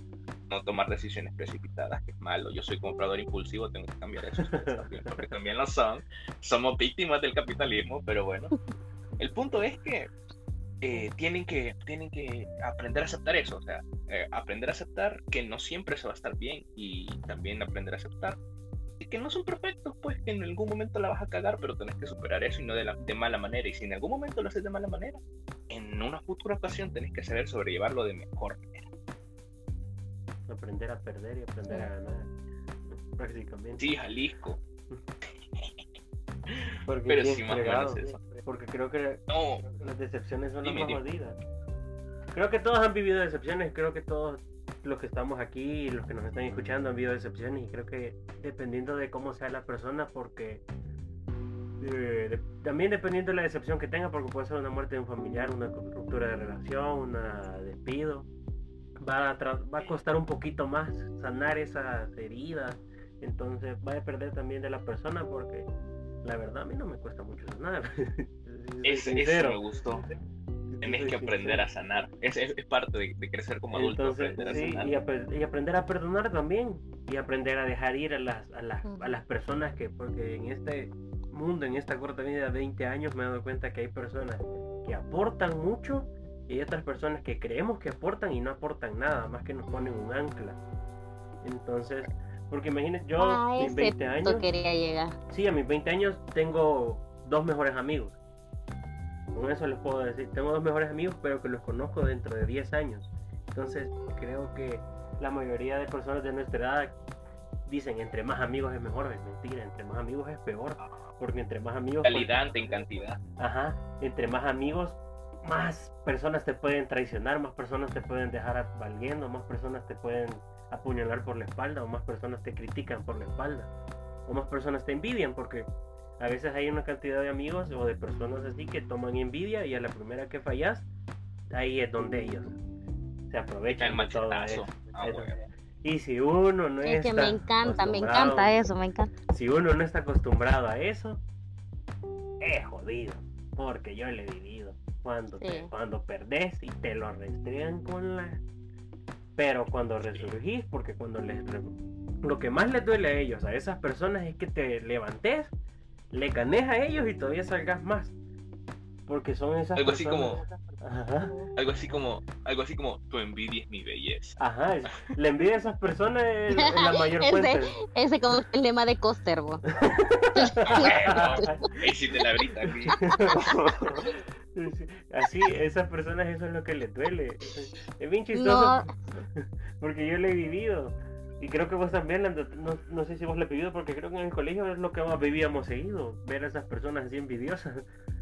[SPEAKER 2] no tomar decisiones precipitadas, que es malo. Yo soy comprador impulsivo, tengo que cambiar eso, (laughs) porque también lo son. Somos víctimas del capitalismo, pero bueno. El punto es que eh, tienen, que, tienen que aprender a aceptar eso, o sea, eh, aprender a aceptar que no siempre se va a estar bien y también aprender a aceptar que no son perfectos, pues que en algún momento la vas a cagar, pero tenés que superar eso y no de, la, de mala manera. Y si en algún momento lo haces de mala manera, en una futura ocasión tenés que saber sobrellevarlo de mejor manera.
[SPEAKER 3] Aprender a perder y aprender a ganar, prácticamente.
[SPEAKER 2] Sí, Jalisco. (laughs)
[SPEAKER 3] Porque Pero sí, más eso. Porque creo que las decepciones son las más jodidas. Creo que todos han vivido decepciones, creo que todos los que estamos aquí y los que nos están escuchando han vivido decepciones y creo que dependiendo de cómo sea la persona, porque eh, también dependiendo de la decepción que tenga, porque puede ser una muerte de un familiar, una ruptura de relación, un despido, va a, va a costar un poquito más sanar esas heridas, entonces va a depender también de la persona porque la verdad a mí no me cuesta mucho sanar. (laughs)
[SPEAKER 2] es, eso me gustó. Tienes que aprender a sanar. Es, es, parte de, crecer como adulto. aprender a
[SPEAKER 3] sanar. Y, aprender a perdonar también. Y aprender a dejar ir a las, a las, a las personas que, porque en este mundo, en esta corta vida de 20 años, me he dado cuenta que hay personas que aportan mucho y hay otras personas que creemos que aportan y no aportan nada, más que nos ponen un ancla. Entonces, porque imagínense, yo a mis 20 años.
[SPEAKER 1] quería llegar.
[SPEAKER 3] Sí, a mis 20 años tengo dos mejores amigos. Con eso les puedo decir, tengo dos mejores amigos, pero que los conozco dentro de 10 años. Entonces, creo que la mayoría de personas de nuestra edad dicen, entre más amigos es mejor, es mentira, entre más amigos es peor, porque entre más amigos...
[SPEAKER 2] Calidad en cantidad.
[SPEAKER 3] Ajá, entre más amigos, más personas te pueden traicionar, más personas te pueden dejar valiendo, más personas te pueden apuñalar por la espalda, o más personas te critican por la espalda, o más personas te envidian, porque a veces hay una cantidad de amigos o de personas así que toman envidia y a la primera que fallas, ahí es donde ellos se aprovechan
[SPEAKER 2] el todo eso. Ah,
[SPEAKER 3] y si uno no es
[SPEAKER 1] que me encanta, me encanta eso, me encanta.
[SPEAKER 3] Si uno no está acostumbrado a eso, es jodido, porque yo le he vivido. Cuando, cuando perdés y te lo restregan con la... Pero cuando resurgís, porque cuando les... Lo que más les duele a ellos, a esas personas, es que te levantes le ganes a ellos y todavía salgas más. Porque son esas
[SPEAKER 2] algo así como algo así como algo así como tu envidia es mi belleza.
[SPEAKER 3] Ajá, la envidia de esas personas es, (laughs) la mayor ese, fuente.
[SPEAKER 1] Ese como el lema de Costerbo. (laughs)
[SPEAKER 2] si te la brita
[SPEAKER 3] Así, esas personas eso es lo que les duele. Es bien chistoso. Porque yo lo he vivido. Y creo que vos también, no, no sé si vos has vivido, porque creo que en el colegio es lo que más vivíamos seguido, ver a esas personas así envidiosas.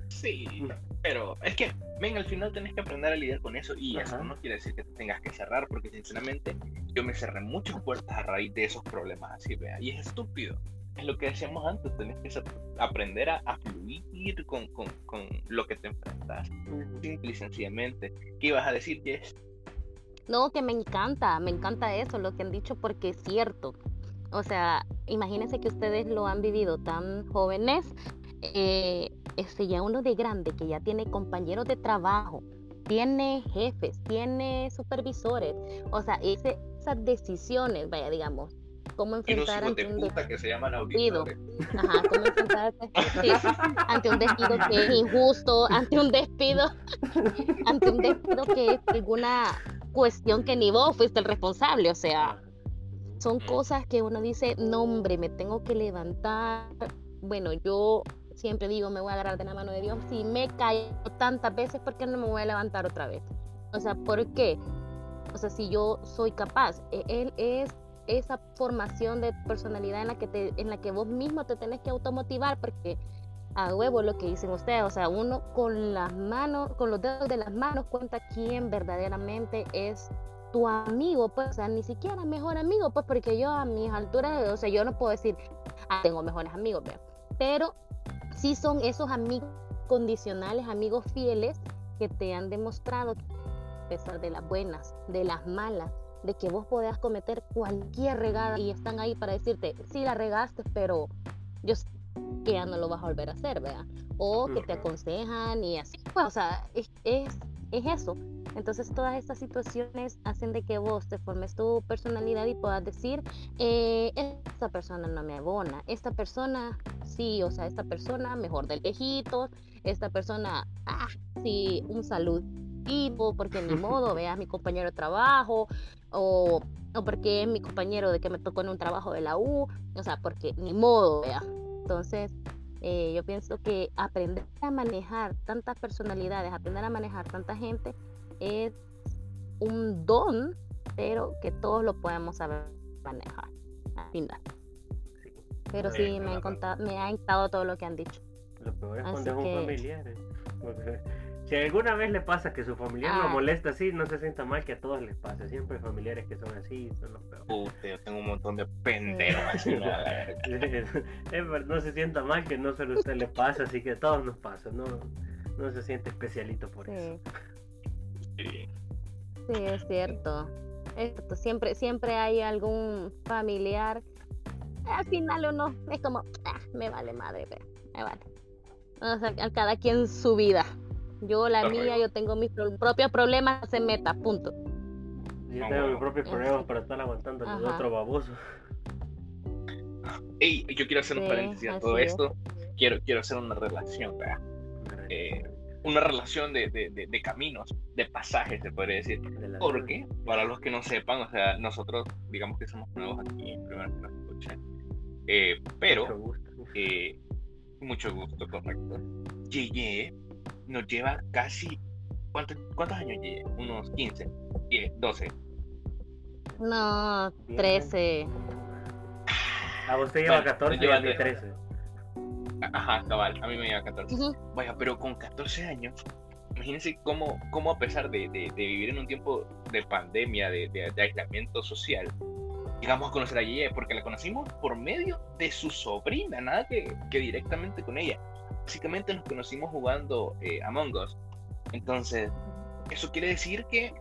[SPEAKER 2] Sí, mm. pero es que, ven, al final tenés que aprender a lidiar con eso y eso no quiere decir que te tengas que cerrar, porque sinceramente yo me cerré muchas puertas a raíz de esos problemas así, vea, y es estúpido. Es lo que decíamos antes, tenés que aprender a, fluir con, con, con, lo que te enfrentas, simple y sencillamente. ¿Qué ibas a decir, Jess?
[SPEAKER 1] No, que me encanta, me encanta eso, lo que han dicho, porque es cierto. O sea, imagínense que ustedes lo han vivido tan jóvenes, eh, este, ya uno de grande que ya tiene compañeros de trabajo, tiene jefes, tiene supervisores, o sea, ese, esas decisiones, vaya, digamos, cómo enfrentar
[SPEAKER 2] ante un despido. que se llaman Ajá,
[SPEAKER 1] cómo enfrentar ante un despido que es injusto, ante un despido, ante un despido que es alguna cuestión que ni vos fuiste el responsable, o sea, son cosas que uno dice, no hombre, me tengo que levantar. Bueno, yo siempre digo, me voy a agarrar de la mano de Dios. Si me caigo tantas veces, ¿por qué no me voy a levantar otra vez? O sea, ¿por qué? O sea, si yo soy capaz, e, él es esa formación de personalidad en la que te, en la que vos mismo te tenés que automotivar porque a huevo lo que dicen ustedes, o sea, uno con las manos, con los dedos de las manos cuenta quién verdaderamente es tu amigo, pues, o sea, ni siquiera mejor amigo, pues, porque yo a mis alturas, o sea, yo no puedo decir, ah, tengo mejores amigos, pero sí son esos amigos condicionales, amigos fieles que te han demostrado, a pesar de las buenas, de las malas, de que vos podés cometer cualquier regada y están ahí para decirte, sí la regaste, pero yo sé que ya no lo vas a volver a hacer, ¿verdad? O que te aconsejan y así, pues, o sea, es, es, es eso. Entonces todas estas situaciones hacen de que vos te formes tu personalidad y puedas decir, eh, esta persona no me abona, esta persona sí, o sea, esta persona mejor del lejitos, esta persona, ah, sí, un saludo porque ni (laughs) modo, veas mi compañero de trabajo, o, o porque es mi compañero de que me tocó en un trabajo de la U, o sea, porque ni modo, vea. Entonces, eh, yo pienso que aprender a manejar tantas personalidades, aprender a manejar tanta gente, es un don, pero que todos lo podemos saber manejar al final. Pero sí, me, ha me ha encantado todo lo que han dicho.
[SPEAKER 3] Lo peor es cuando es un familiar. (laughs) Si alguna vez le pasa que su familiar lo ah. molesta así, no se sienta mal que a todos les pase. Siempre hay familiares que son así son los peores.
[SPEAKER 2] Puta, yo tengo un montón de (laughs) pendejos así.
[SPEAKER 3] no se sienta mal que no solo a usted le pasa, así que a todos nos pasa. No, no se siente especialito por eso.
[SPEAKER 1] Sí. sí, es cierto. Siempre, siempre hay algún familiar. Al final uno es como, ah, me vale madre, me vale. O sea, cada quien su vida. Yo la mía, yo tengo mis propios problemas, se meta, punto.
[SPEAKER 3] Yo tengo mis propios problemas para estar aguantando a los otros babosos.
[SPEAKER 2] Ey, yo quiero hacer un paréntesis a todo esto. Quiero, quiero hacer una relación, eh, una relación de, de, de, caminos, de pasajes, se podría decir. Porque, para los que no sepan, o sea, nosotros, digamos que somos nuevos aquí, en. Eh, pero, mucho gusto. Eh, mucho gusto, correcto. Yeye nos lleva casi. ¿Cuántos, cuántos años lleva? Unos 15, 10, 12.
[SPEAKER 1] No, 13.
[SPEAKER 3] A usted lleva 14 y a mí 13.
[SPEAKER 2] Ajá, cabal, a mí me lleva 14. Vaya, pero con 14 años, imagínense cómo, cómo a pesar de, de, vivir en un tiempo de pandemia, de, de, aislamiento social, llegamos a conocer a Yeye, porque la conocimos por medio de su sobrina, nada que, que directamente con ella básicamente nos conocimos jugando eh, Among Us. Entonces, eso quiere decir que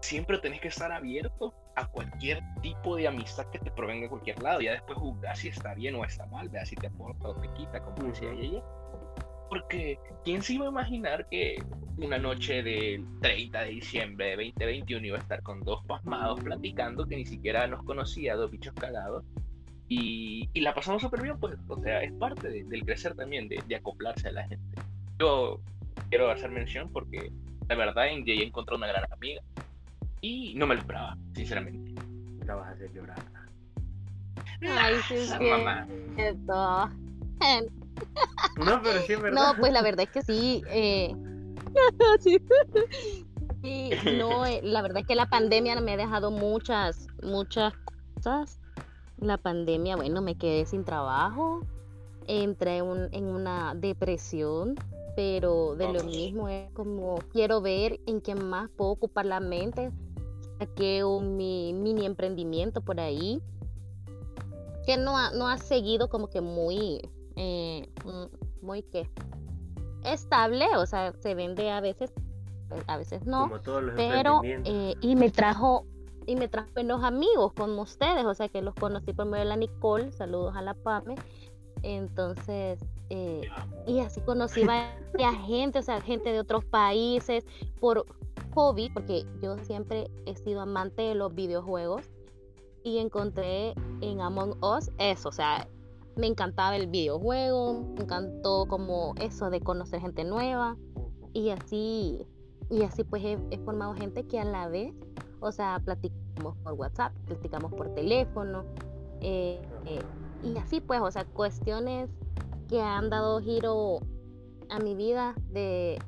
[SPEAKER 2] siempre tenés que estar abierto a cualquier tipo de amistad que te provenga de cualquier lado. Ya después juzgar si está bien o está mal, vea si te aporta o te quita, como decía ella. Porque, ¿quién se iba a imaginar que una noche del 30 de diciembre de 2021 iba a estar con dos pasmados platicando que ni siquiera nos conocía, dos bichos cagados? Y, y la pasamos súper bien, pues, o sea, es parte del crecer también, de, de, acoplarse a la gente. Yo quiero hacer mención porque la verdad en Jay encontré una gran amiga y no me lo esperaba, sinceramente.
[SPEAKER 3] La vas a hacer llorar.
[SPEAKER 1] Ay, sí,
[SPEAKER 2] sí. mamá.
[SPEAKER 3] No, pero sí es verdad.
[SPEAKER 1] No, pues la verdad es que sí. Eh... (laughs) sí. no, eh, la verdad es que la pandemia me ha dejado muchas, muchas cosas la pandemia, bueno, me quedé sin trabajo, entré en una depresión, pero de lo mismo es como quiero ver en qué más puedo ocupar la mente. Saqué un mi mini emprendimiento por ahí que no ha, no ha seguido como que muy, eh, mm, muy que estable, o sea, se vende a veces, a veces no, pero eh, y me trajo y me trajo buenos amigos como ustedes, o sea que los conocí por medio de la Nicole, saludos a la PAME. Entonces, eh, y así conocí a (laughs) gente, o sea, gente de otros países, por hobby, porque yo siempre he sido amante de los videojuegos y encontré en Among Us eso, o sea, me encantaba el videojuego, me encantó como eso de conocer gente nueva y así, y así pues he, he formado gente que a la vez o sea, por WhatsApp, platicamos por teléfono, eh, eh, y así pues, o sea, cuestiones que han dado giro a mi vida de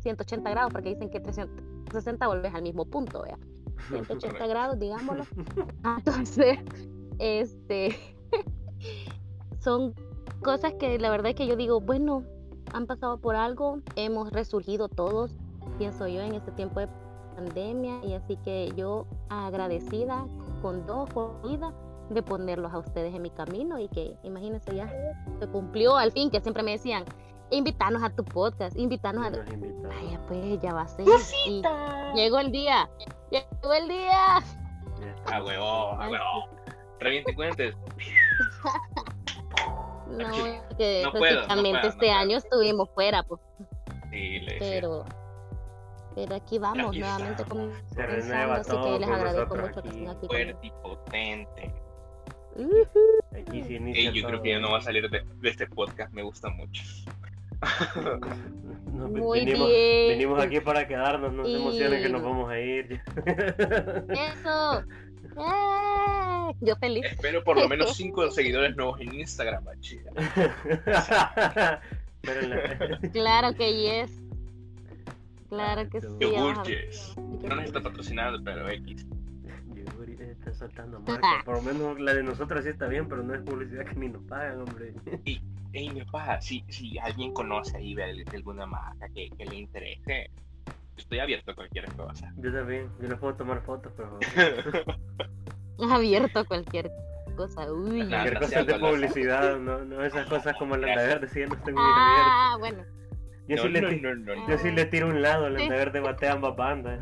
[SPEAKER 1] 180 grados, porque dicen que 360 volvés al mismo punto, vea. (laughs) 180 grados, digámoslo. (laughs) Entonces, este, (laughs) son cosas que la verdad es que yo digo, bueno, han pasado por algo, hemos resurgido todos, pienso yo, en este tiempo de pandemia, y así que yo agradecida con dos por vida de ponerlos a ustedes en mi camino y que imagínense ya se cumplió al fin que siempre me decían invitarnos a tu podcast invitarnos a vaya pues ya va a ser y llegó el día llegó el día.
[SPEAKER 2] A huevo a huevo. reviente cuentes. (laughs)
[SPEAKER 1] No que prácticamente este año estuvimos fuera pues.
[SPEAKER 2] Sí, le
[SPEAKER 1] pero pero aquí vamos nuevamente con así que les agradezco mucho que estén aquí
[SPEAKER 2] fuerte y potente yo creo que ya no va a salir de, este podcast, me gusta mucho. (laughs)
[SPEAKER 3] Muy venimos, bien. venimos aquí para quedarnos, no se emocionen que nos vamos a ir.
[SPEAKER 1] Eso. (laughs) ¡Eh! Yo feliz.
[SPEAKER 2] Espero por lo menos (laughs) 5 seguidores nuevos en Instagram, chica.
[SPEAKER 1] claro que yes. Claro que sí.
[SPEAKER 2] No nos está patrocinando, pero X
[SPEAKER 3] está saltando marcas. Por lo menos la de nosotros sí está bien, pero no es publicidad que ni nos pagan, hombre.
[SPEAKER 2] Y, y me pasa, si, si alguien conoce ahí de, alguna marca que, que, le interese, estoy abierto a cualquier cosa.
[SPEAKER 3] Yo también, yo le puedo tomar fotos, pero. (laughs)
[SPEAKER 1] abierto a cualquier cosa, uy.
[SPEAKER 3] Cualquier cosa de publicidad, no, no esas cosas como la de verde, sí, no estoy muy
[SPEAKER 1] Ah, bueno.
[SPEAKER 3] Yo, sí le tiro, yo sí le tiro un lado, la de verde batea ambas bandas.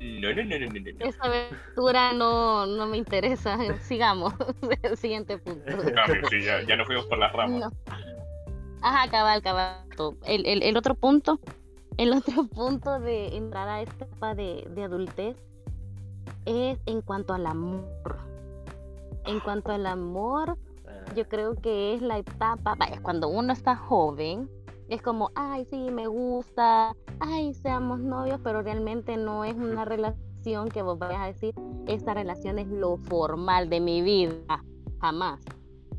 [SPEAKER 2] No, no, no, no, no,
[SPEAKER 1] Esa aventura no, no me interesa. (laughs) Sigamos. (laughs) El siguiente punto.
[SPEAKER 2] sí, ya, ya nos fuimos por las ramas.
[SPEAKER 1] Ajá, cabal, cabal. El, el, el, otro punto, el otro (laughs) punto de entrar a esta etapa de, de adultez es en cuanto al amor. En cuanto al amor, yo creo que es la etapa, vaya, cuando uno está joven, es como, ay, sí, me gusta, ay, seamos novios, pero realmente no es una relación que vos vayas a decir, esta relación es lo formal de mi vida, jamás.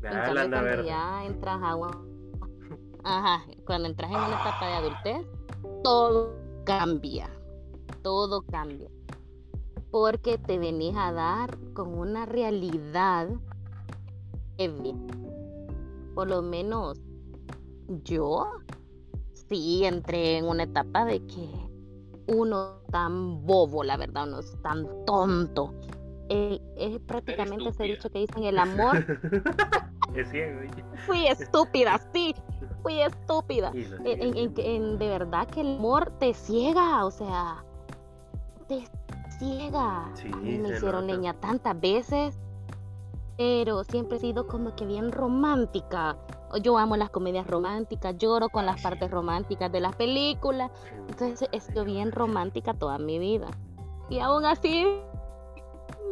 [SPEAKER 3] Ah,
[SPEAKER 1] cuando ya entras a (laughs) Ajá, cuando entras en una etapa de adultez, todo cambia, todo cambia. Porque te venís a dar con una realidad heavy. Por lo menos yo sí entré en una etapa de que uno tan bobo, la verdad, uno es tan tonto. Eh, es prácticamente ese dicho que dicen el amor. (laughs)
[SPEAKER 3] es ciego.
[SPEAKER 1] Fui estúpida, sí, fui estúpida. En, de verdad que el amor te ciega, o sea, te ciega. me hicieron leña tantas veces, pero siempre he sido como que bien romántica yo amo las comedias románticas, lloro con las partes románticas de las películas. Entonces he sido bien romántica toda mi vida. Y aún así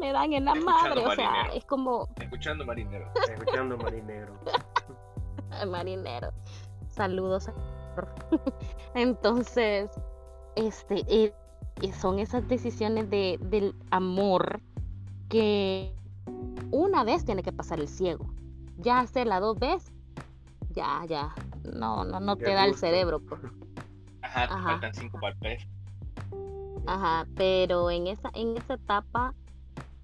[SPEAKER 1] me dan en la madre, o sea, es como...
[SPEAKER 2] Escuchando marinero.
[SPEAKER 3] Escuchando marinero. (laughs)
[SPEAKER 1] marinero. Saludos. (laughs) Entonces, este, eh, son esas decisiones de, del amor que una vez tiene que pasar el ciego. Ya hacerla dos veces ya, ya, no, no, no te da el cerebro. Pues. (laughs)
[SPEAKER 2] Ajá, te faltan cinco palpes.
[SPEAKER 1] Ajá, pero en esa, en esa etapa,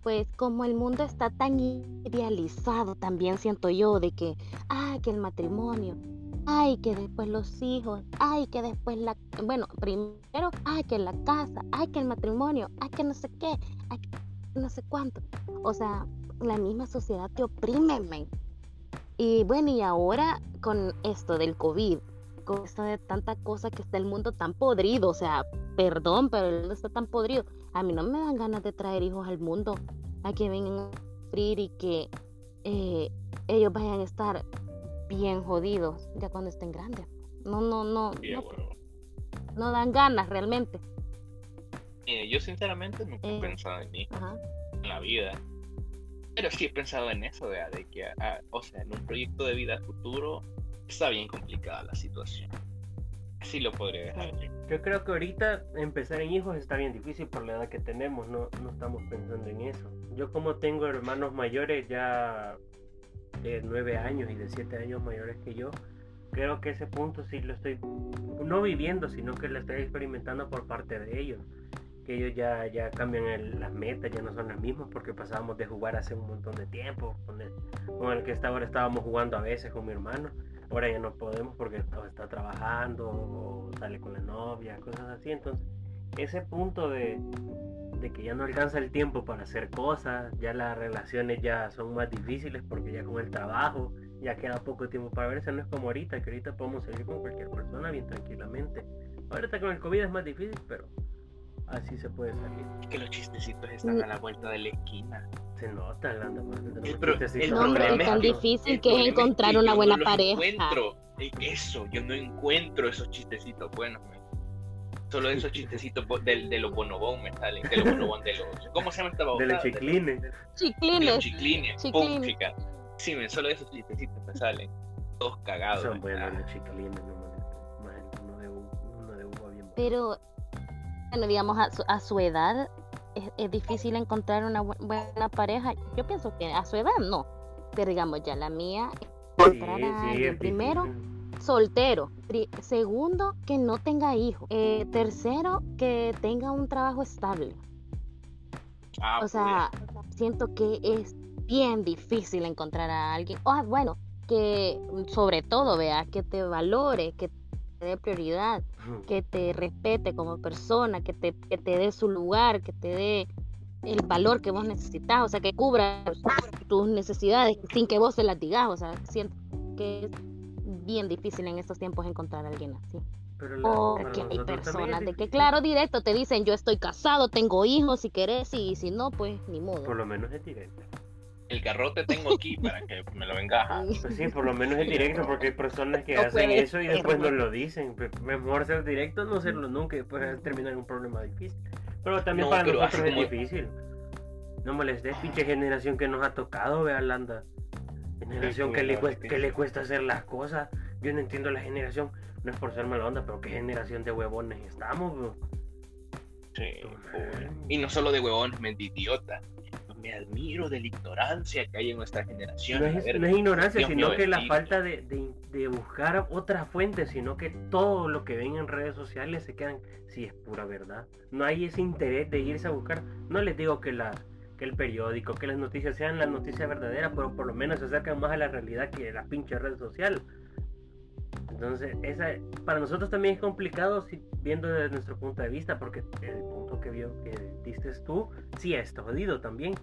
[SPEAKER 1] pues como el mundo está tan idealizado, también siento yo de que, ay, que el matrimonio, ay, que después los hijos, ay, que después la, bueno, primero, ay, que la casa, ay, que el matrimonio, ay, que no sé qué, ay, que no sé cuánto. O sea, la misma sociedad te oprime, men. Y bueno, y ahora con esto del COVID, con esto de tanta cosa que está el mundo tan podrido, o sea, perdón, pero el mundo está tan podrido. A mí no me dan ganas de traer hijos al mundo a que vengan a sufrir y que eh, ellos vayan a estar bien jodidos ya cuando estén grandes. No, no, no. no, dan ganas realmente.
[SPEAKER 2] yo sinceramente nunca he eh, pensado en mí, en la vida. Pero sí he pensado en eso, de, de que, ah, o sea, en un proyecto de vida futuro está bien complicada la situación. Sí lo podría dejar.
[SPEAKER 3] Yo creo que ahorita empezar en hijos está bien difícil por la edad que tenemos, no, no estamos pensando en eso. Yo como tengo hermanos mayores ya de 9 años y de 7 años mayores que yo, creo que ese punto sí lo estoy no viviendo, sino que lo estoy experimentando por parte de ellos. Que ellos ya, ya cambian las metas, ya no son las mismas porque pasábamos de jugar hace un montón de tiempo. Con el, con el que está ahora estábamos jugando a veces con mi hermano ahora ya no podemos porque está trabajando o sale con la novia, cosas así. Entonces, ese punto de, de, que ya no alcanza el tiempo para hacer cosas, ya las relaciones ya son más difíciles porque ya con el trabajo ya queda poco tiempo para verse, no es como ahorita, que ahorita podemos salir con cualquier persona bien tranquilamente. Ahorita con el COVID es más difícil, pero así se puede salir.
[SPEAKER 2] Que los chistecitos están a la vuelta de la esquina.
[SPEAKER 3] Se nota, Landa,
[SPEAKER 1] el, pro, el problema es tan difícil que es encontrar una buena no pareja.
[SPEAKER 2] Encuentro, eh, eso, yo no encuentro esos chistecitos buenos. Solo esos (laughs) chistecitos de, de los bonobón me salen, de los bonobón de los... ¿Cómo se llama esta
[SPEAKER 3] babosada? De los chiclines.
[SPEAKER 1] Chiclines. De
[SPEAKER 2] los chiclines, chiclines. Sí, me, solo esos chistecitos me salen. Todos cagados.
[SPEAKER 3] Son buenos los chiclines, no molestan. Uno de, uno de uva bien
[SPEAKER 1] Pero bueno, digamos, a su, a su edad es, difícil encontrar una buena pareja. Yo pienso que a su edad no, pero digamos, ya la mía, primero, soltero. segundo, que no tenga hijos. Eh, tercero, que tenga un trabajo estable. Ah, o sea, siento que es bien difícil encontrar a alguien. Oh, bueno, que sobre todo, vea, que te valore, que dé prioridad, que te respete como persona, que te, que te dé su lugar, que te dé el valor que vos necesitas, o sea, que cubra tus necesidades sin que vos se las digas, o sea, siento que es bien difícil en estos tiempos encontrar a alguien así. Porque hay personas de que, claro, directo te dicen, yo estoy casado, tengo hijos, si querés, y si no, pues ni modo.
[SPEAKER 3] Por lo menos es directo
[SPEAKER 2] el garrote tengo aquí para que me lo encaja.
[SPEAKER 3] Pues sí, por lo menos es directo, porque hay personas que hacen eso y después no lo dicen. Mejor ser directo, no serlo nunca y después terminar en un problema difícil. Pero también para nosotros es difícil. No molestes, pinche generación que nos ha tocado, vea, Landa. Generación que le, cuesta, que le cuesta hacer las cosas. Yo no entiendo la generación, no es por ser mala onda, pero qué generación de huevones estamos, bro.
[SPEAKER 2] Sí, y no solo de huevones, me idiota me admiro de la ignorancia que hay en nuestra generación.
[SPEAKER 3] No es, ignorancia, sino que la falta de, de, buscar otra fuente, sino que todo lo que ven en redes sociales se quedan, si es pura verdad. No hay ese interés de irse a buscar. No les digo que, la, que el periódico, que las noticias sean las noticias verdaderas, pero por lo menos se acercan más a la realidad que la pinche red social. Entonces, esa, para nosotros también es complicado si, viendo desde nuestro punto de vista, porque el punto que vio que diste tú, sí está jodido también.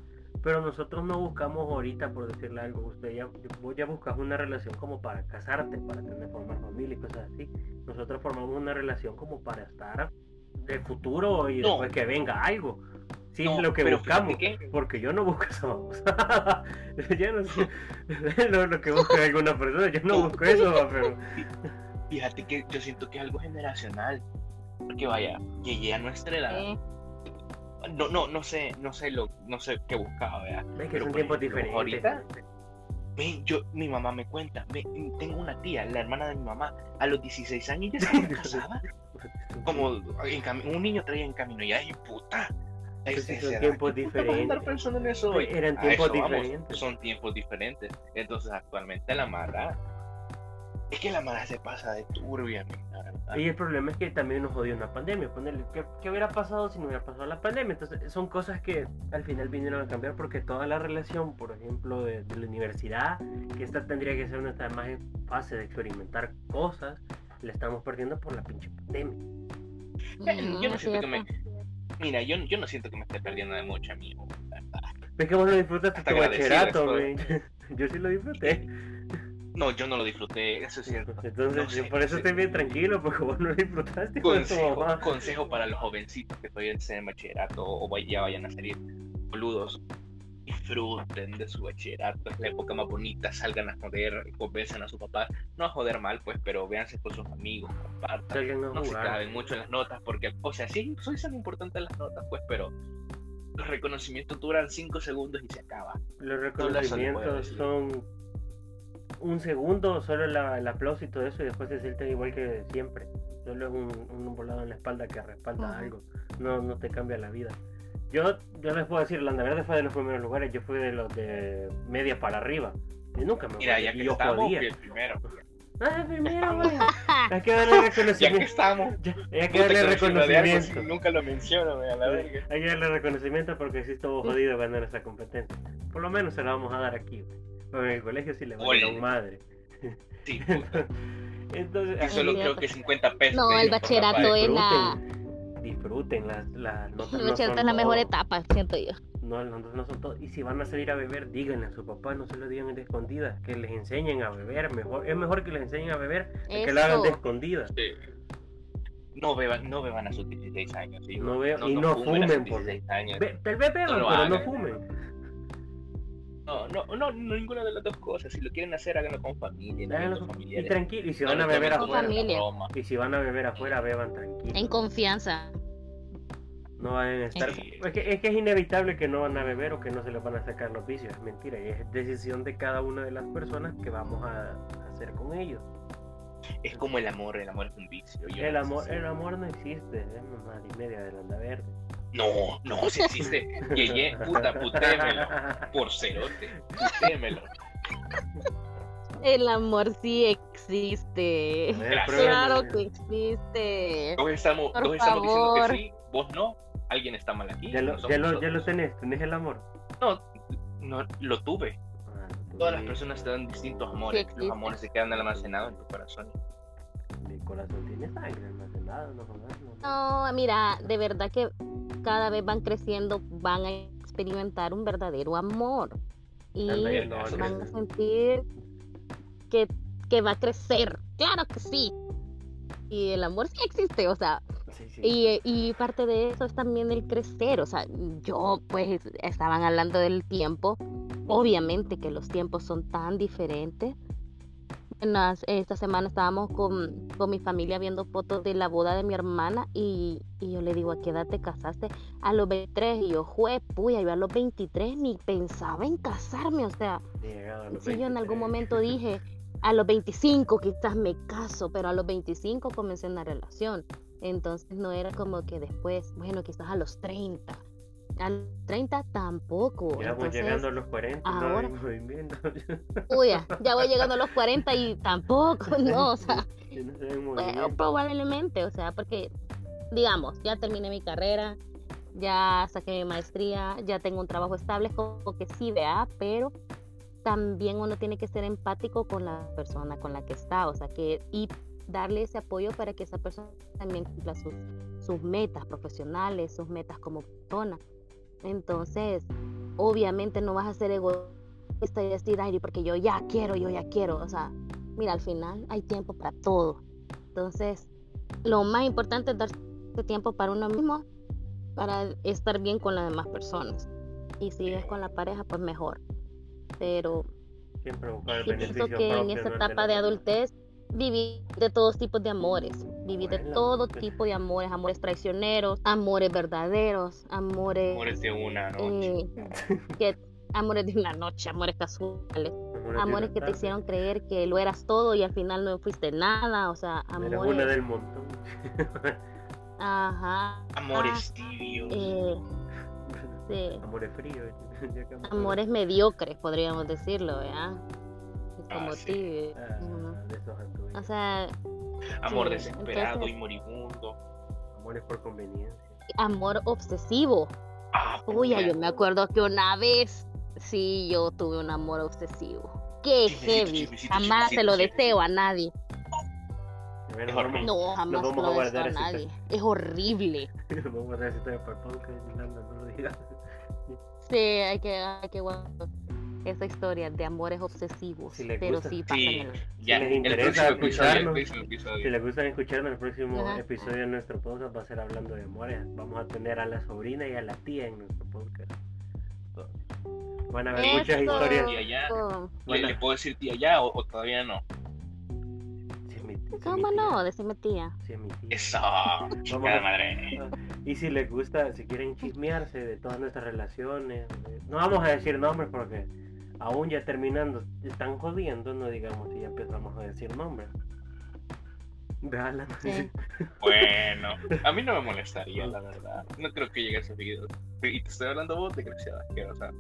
[SPEAKER 3] Pero nosotros no buscamos ahorita, por decirle algo, usted ya, vos ya buscas una relación como para casarte, para tener, formar familia y cosas así. Nosotros formamos una relación como para estar de futuro y después que venga algo. Sí, es lo que buscamos. Porque yo no busco eso. (laughs) ya no sé (laughs) lo, lo que busca alguna persona. Yo no busco eso, (laughs) pero.
[SPEAKER 2] Fíjate que yo siento que es algo generacional. Porque vaya, llegué a nuestra edad no, no, no sé, no sé lo, no sé qué buscaba, ¿verdad?
[SPEAKER 3] Es que son tiempos diferentes. Ahorita,
[SPEAKER 2] yo, mi mamá me cuenta, tengo una tía, la hermana de mi mamá, a los 16 años ya se (laughs) casaba. (laughs) Como un niño traía en camino, ya puta.
[SPEAKER 3] Es, son tiempos diferentes.
[SPEAKER 2] pensando en eso hoy?
[SPEAKER 3] Eran tiempos diferentes.
[SPEAKER 2] son tiempos diferentes. Entonces, actualmente la mara es que la mara se pasa de turbia,
[SPEAKER 3] y el problema es que también nos jodió una pandemia. Ponerle, ¿qué, hubiera pasado si no hubiera pasado la pandemia? Entonces, son cosas que al final vinieron a cambiar porque toda la relación, por ejemplo, de, la universidad, que esta tendría que ser nuestra más fase de experimentar cosas, la estamos perdiendo por la pinche pandemia.
[SPEAKER 2] yo no siento que me. Mira, yo, yo no siento que me esté perdiendo de mucho, amigo.
[SPEAKER 3] Es que vos lo disfrutaste tu bachillerato, güey. (laughs) Yo sí lo disfruté. (laughs)
[SPEAKER 2] No, yo no lo disfruté, eso es cierto.
[SPEAKER 3] Entonces, por eso estoy bien tranquilo, porque vos no lo disfrutaste.
[SPEAKER 2] Consejo, consejo para los jovencitos que todavía estén en bachillerato o ya vayan a salir boludos. Disfruten de su bachillerato, es la época más bonita, salgan a joder, convencen a su papá, no a joder mal, pues, pero véanse con sus amigos, compartan, no se claven mucho en las notas, porque, o sea, sí, soy tan importante las notas, pues, pero los reconocimientos duran 5 segundos y se acaba.
[SPEAKER 3] Los reconocimientos son un segundo, solo el aplauso y todo eso, y después se sienten igual que siempre. Solo es un, un volado en la espalda que respalda
[SPEAKER 1] Ujú.
[SPEAKER 3] algo. No, no te cambia la vida. Yo, yo les puedo decir, la Verde fue de los primeros lugares. Yo fui de los de media para arriba. Y nunca me
[SPEAKER 2] Mira, ya que
[SPEAKER 3] yo
[SPEAKER 2] estamos,
[SPEAKER 3] jodía.
[SPEAKER 2] fui el primero.
[SPEAKER 3] Ah, primero, güey. Hay que darle
[SPEAKER 2] Ya que
[SPEAKER 3] reconocimiento.
[SPEAKER 2] estamos. (laughs)
[SPEAKER 3] Ya, hay que darle
[SPEAKER 2] de algo si
[SPEAKER 3] reconocimiento.
[SPEAKER 2] nunca lo menciono, güey, a la verga.
[SPEAKER 3] Hay que darle reconocimiento porque sí estuvo jodido ganar esa competencia. Por lo menos se la vamos a dar aquí. güey. En el colegio sí le
[SPEAKER 2] Ole.
[SPEAKER 3] valieron madre.
[SPEAKER 2] Sí, (laughs) puta.
[SPEAKER 3] Entonces,
[SPEAKER 2] Y
[SPEAKER 3] así
[SPEAKER 2] solo creo que 50 pesos.
[SPEAKER 1] No, el bachillerato es la-
[SPEAKER 3] disfruten, las, las (laughs) notas.
[SPEAKER 1] El
[SPEAKER 3] no
[SPEAKER 1] bachillerato
[SPEAKER 3] son
[SPEAKER 1] es la mejor
[SPEAKER 3] todo.
[SPEAKER 1] etapa, siento yo.
[SPEAKER 3] No, las notas no son todo. Y si van a salir a beber, díganle a su papá, no se lo digan de escondidas, que les enseñen a beber. mejor Es mejor que les enseñen a beber a que lo hagan de
[SPEAKER 1] Eso.
[SPEAKER 3] escondidas.
[SPEAKER 2] Sí. No beban, no beban a sus 16 años. ¿sí?
[SPEAKER 3] No beban- y no
[SPEAKER 2] fumen a
[SPEAKER 3] fumen, por
[SPEAKER 2] 16 años.
[SPEAKER 3] Be- tal vez beban,
[SPEAKER 2] No
[SPEAKER 3] pero no
[SPEAKER 2] hagan.
[SPEAKER 3] fumen.
[SPEAKER 2] No, no, no, ninguna de las dos cosas. Si lo quieren hacer, háganlo con familia.
[SPEAKER 3] Háganlo
[SPEAKER 2] con
[SPEAKER 3] con- Y
[SPEAKER 2] familiares.
[SPEAKER 3] tranquilo, y si van a beber afuera, y si van a beber afuera, beban tranquilo.
[SPEAKER 1] En confianza.
[SPEAKER 3] No van a estar.
[SPEAKER 2] Sí.
[SPEAKER 3] Es, que, es que es inevitable que no van a beber o que no se les van a sacar los vicios. Es mentira. Y es decisión de cada una de las personas que vamos a hacer con ellos.
[SPEAKER 2] Es como el amor, el amor es un vicio. yo
[SPEAKER 3] El
[SPEAKER 2] no
[SPEAKER 3] amor, el amor no existe. Es mamá y media de la verde.
[SPEAKER 2] No, no, si existe. Yeye, puta, putémelo. Por cerote, putémelo.
[SPEAKER 1] El amor sí existe.
[SPEAKER 2] Gracias.
[SPEAKER 1] Claro que existe.
[SPEAKER 2] Todos estamos,
[SPEAKER 1] Por
[SPEAKER 2] todos estamos diciendo
[SPEAKER 1] favor.
[SPEAKER 2] que sí, vos no. Alguien está mal aquí.
[SPEAKER 3] Ya lo,
[SPEAKER 2] no
[SPEAKER 3] ya, lo, ya lo tenés, tenés el amor.
[SPEAKER 2] No, no, lo tuve.
[SPEAKER 3] Ah,
[SPEAKER 2] Todas las personas te dan distintos amores. Los amores se quedan almacenados en tu corazón.
[SPEAKER 3] Mi corazón tiene sangre almacenada, no no,
[SPEAKER 1] mira, de verdad que cada vez van creciendo, van a experimentar un verdadero amor. Y van a sentir que, que va a crecer. Claro que sí. Y el amor sí existe, o sea,
[SPEAKER 3] Sí, sí.
[SPEAKER 1] y, y parte de eso es también el crecer, o sea, yo pues estaban hablando del tiempo, obviamente que los tiempos son tan diferentes. Esta semana estábamos con, con mi familia viendo fotos de la boda de mi hermana y, y yo le digo, ¿a qué edad te casaste? A los 23 y yo, jue, puya, yo a los 23 ni pensaba en casarme, o sea, si yo en
[SPEAKER 3] 23.
[SPEAKER 1] algún momento dije, a los 25 quizás me caso, pero a los 25 comencé una relación. Entonces no era como que después, bueno, quizás a los 30. A los 30 tampoco.
[SPEAKER 3] Ya voy
[SPEAKER 1] Entonces,
[SPEAKER 3] llegando a los 40, no
[SPEAKER 1] ahora-
[SPEAKER 3] movimiento. (laughs)
[SPEAKER 1] uy, (laughs) ya voy llegando a los 40 y tampoco, (laughs) no, o sea,
[SPEAKER 3] no se movimiento.
[SPEAKER 1] probablemente, o sea, porque, digamos, ya terminé mi carrera, ya saqué mi maestría, ya tengo un trabajo estable, como que sí, vea, pero también uno tiene que ser empático con la persona con la que está, o sea, que y darle ese apoyo para que esa persona también cumpla sus, sus metas profesionales, sus metas como persona. Entonces, obviamente no vas a ser egoísta y decir, ay, porque yo ya quiero, yo ya quiero, o sea, mira, al final hay tiempo para todo. Entonces, lo más importante es darse tiempo para uno mismo, para estar bien con las demás personas. Y si es con la pareja, pues mejor. Pero
[SPEAKER 3] Siempre buscar el
[SPEAKER 1] sí pienso que en esa etapa de adultez viví de todos tipos de amores, viví de todo
[SPEAKER 3] pues.
[SPEAKER 1] tipo de amores, amores traicioneros, amores verdaderos, amores,
[SPEAKER 2] Amores de una noche.
[SPEAKER 1] eh, (laughs) que, amores de una noche, amores casuales,
[SPEAKER 3] Amores
[SPEAKER 1] amores que te hicieron creer que lo eras todo y al final no fuiste nada, o sea,
[SPEAKER 3] Era una
[SPEAKER 1] amores,
[SPEAKER 3] del montón. (laughs)
[SPEAKER 1] ajá,
[SPEAKER 2] Amores tibios.
[SPEAKER 1] eh, sí,
[SPEAKER 3] Amores fríos. (laughs)
[SPEAKER 1] amores mediocres, podríamos decirlo, ¿verdad? Como
[SPEAKER 2] Ah, sí.
[SPEAKER 1] ti,
[SPEAKER 3] Ah, de esos anduve.
[SPEAKER 1] O sea,
[SPEAKER 2] Amor
[SPEAKER 1] sí,
[SPEAKER 2] desesperado
[SPEAKER 1] entonces-
[SPEAKER 2] y moribundo.
[SPEAKER 3] Amores por conveniencia.
[SPEAKER 1] amor obsesivo.
[SPEAKER 2] Ah,
[SPEAKER 1] Uy, yo me acuerdo que una vez sí yo tuve un amor obsesivo. Qué
[SPEAKER 2] Chismecito,
[SPEAKER 1] heavy.
[SPEAKER 2] chismecito,
[SPEAKER 1] Jamás se lo deseo a nadie. No, jamás se
[SPEAKER 3] vamos a
[SPEAKER 1] lo
[SPEAKER 3] guardar
[SPEAKER 1] deseo a nadie. Es horrible.
[SPEAKER 3] Vamos a ver si estoy para el podcast, Yolanda, no lo digas.
[SPEAKER 1] Sí, hay que, hay que guardar esa historia de amores obsesivos.
[SPEAKER 3] Si les
[SPEAKER 1] pero
[SPEAKER 3] gusta.
[SPEAKER 1] sí pasan
[SPEAKER 2] Sí.
[SPEAKER 1] en el-
[SPEAKER 2] Ya,
[SPEAKER 3] les interesa
[SPEAKER 2] el
[SPEAKER 3] escucharnos,
[SPEAKER 2] episodio.
[SPEAKER 3] Si les gusta escucharnos, el próximo
[SPEAKER 1] Ajá.
[SPEAKER 3] episodio de nuestro podcast va a ser hablando de amores. Vamos a tener a la sobrina y a la tía en nuestro podcast. Van a haber muchas historias.
[SPEAKER 2] Tía ya. ¿Le,
[SPEAKER 3] Bueno.
[SPEAKER 2] le puedo decir tía ya o, o todavía no?
[SPEAKER 1] ¿Cómo no? Decime tía.
[SPEAKER 3] Sí, es mi tía.
[SPEAKER 2] Eso,
[SPEAKER 3] Vamos
[SPEAKER 2] chingada
[SPEAKER 3] a-
[SPEAKER 2] madre.
[SPEAKER 3] Y si les gusta, si quieren chismearse de todas nuestras relaciones, de- no vamos a decir nombres porque aún ya terminando, están jodiendo, no digamos si ya empezamos a decir nombres. De Alan.
[SPEAKER 1] Sí.
[SPEAKER 2] Bueno, a mí no me molestaría, la verdad. No creo que llegue a esos videos. Y te estoy hablando vos, desgraciada. Que, o sea,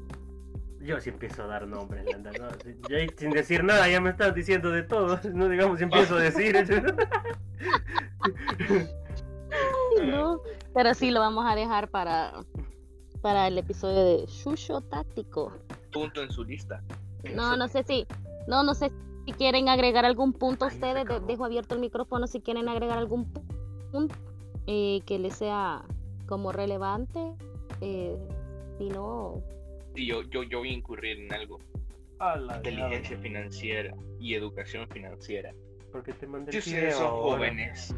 [SPEAKER 3] Yo sí empiezo a dar nombres, Landa. No, ya sin decir nada, ya me estás diciendo de todo. (laughs) No digamos si empiezo a (laughs) decir.
[SPEAKER 1] No. Pero sí lo vamos a dejar para, para el episodio de Shusho Táctico.
[SPEAKER 2] Punto en su lista.
[SPEAKER 1] No, no sé si, no, no sé si quieren agregar algún punto
[SPEAKER 3] Ay,
[SPEAKER 1] ustedes. de- dejo abierto el micrófono si quieren agregar algún pu- punto eh, que les sea como relevante. Eh, si no,
[SPEAKER 2] Y yo, yo, yo voy a incurrir en algo.
[SPEAKER 3] A la
[SPEAKER 2] Inteligencia financiera y educación financiera.
[SPEAKER 3] Porque te mandé
[SPEAKER 2] Si ustedes son jóvenes,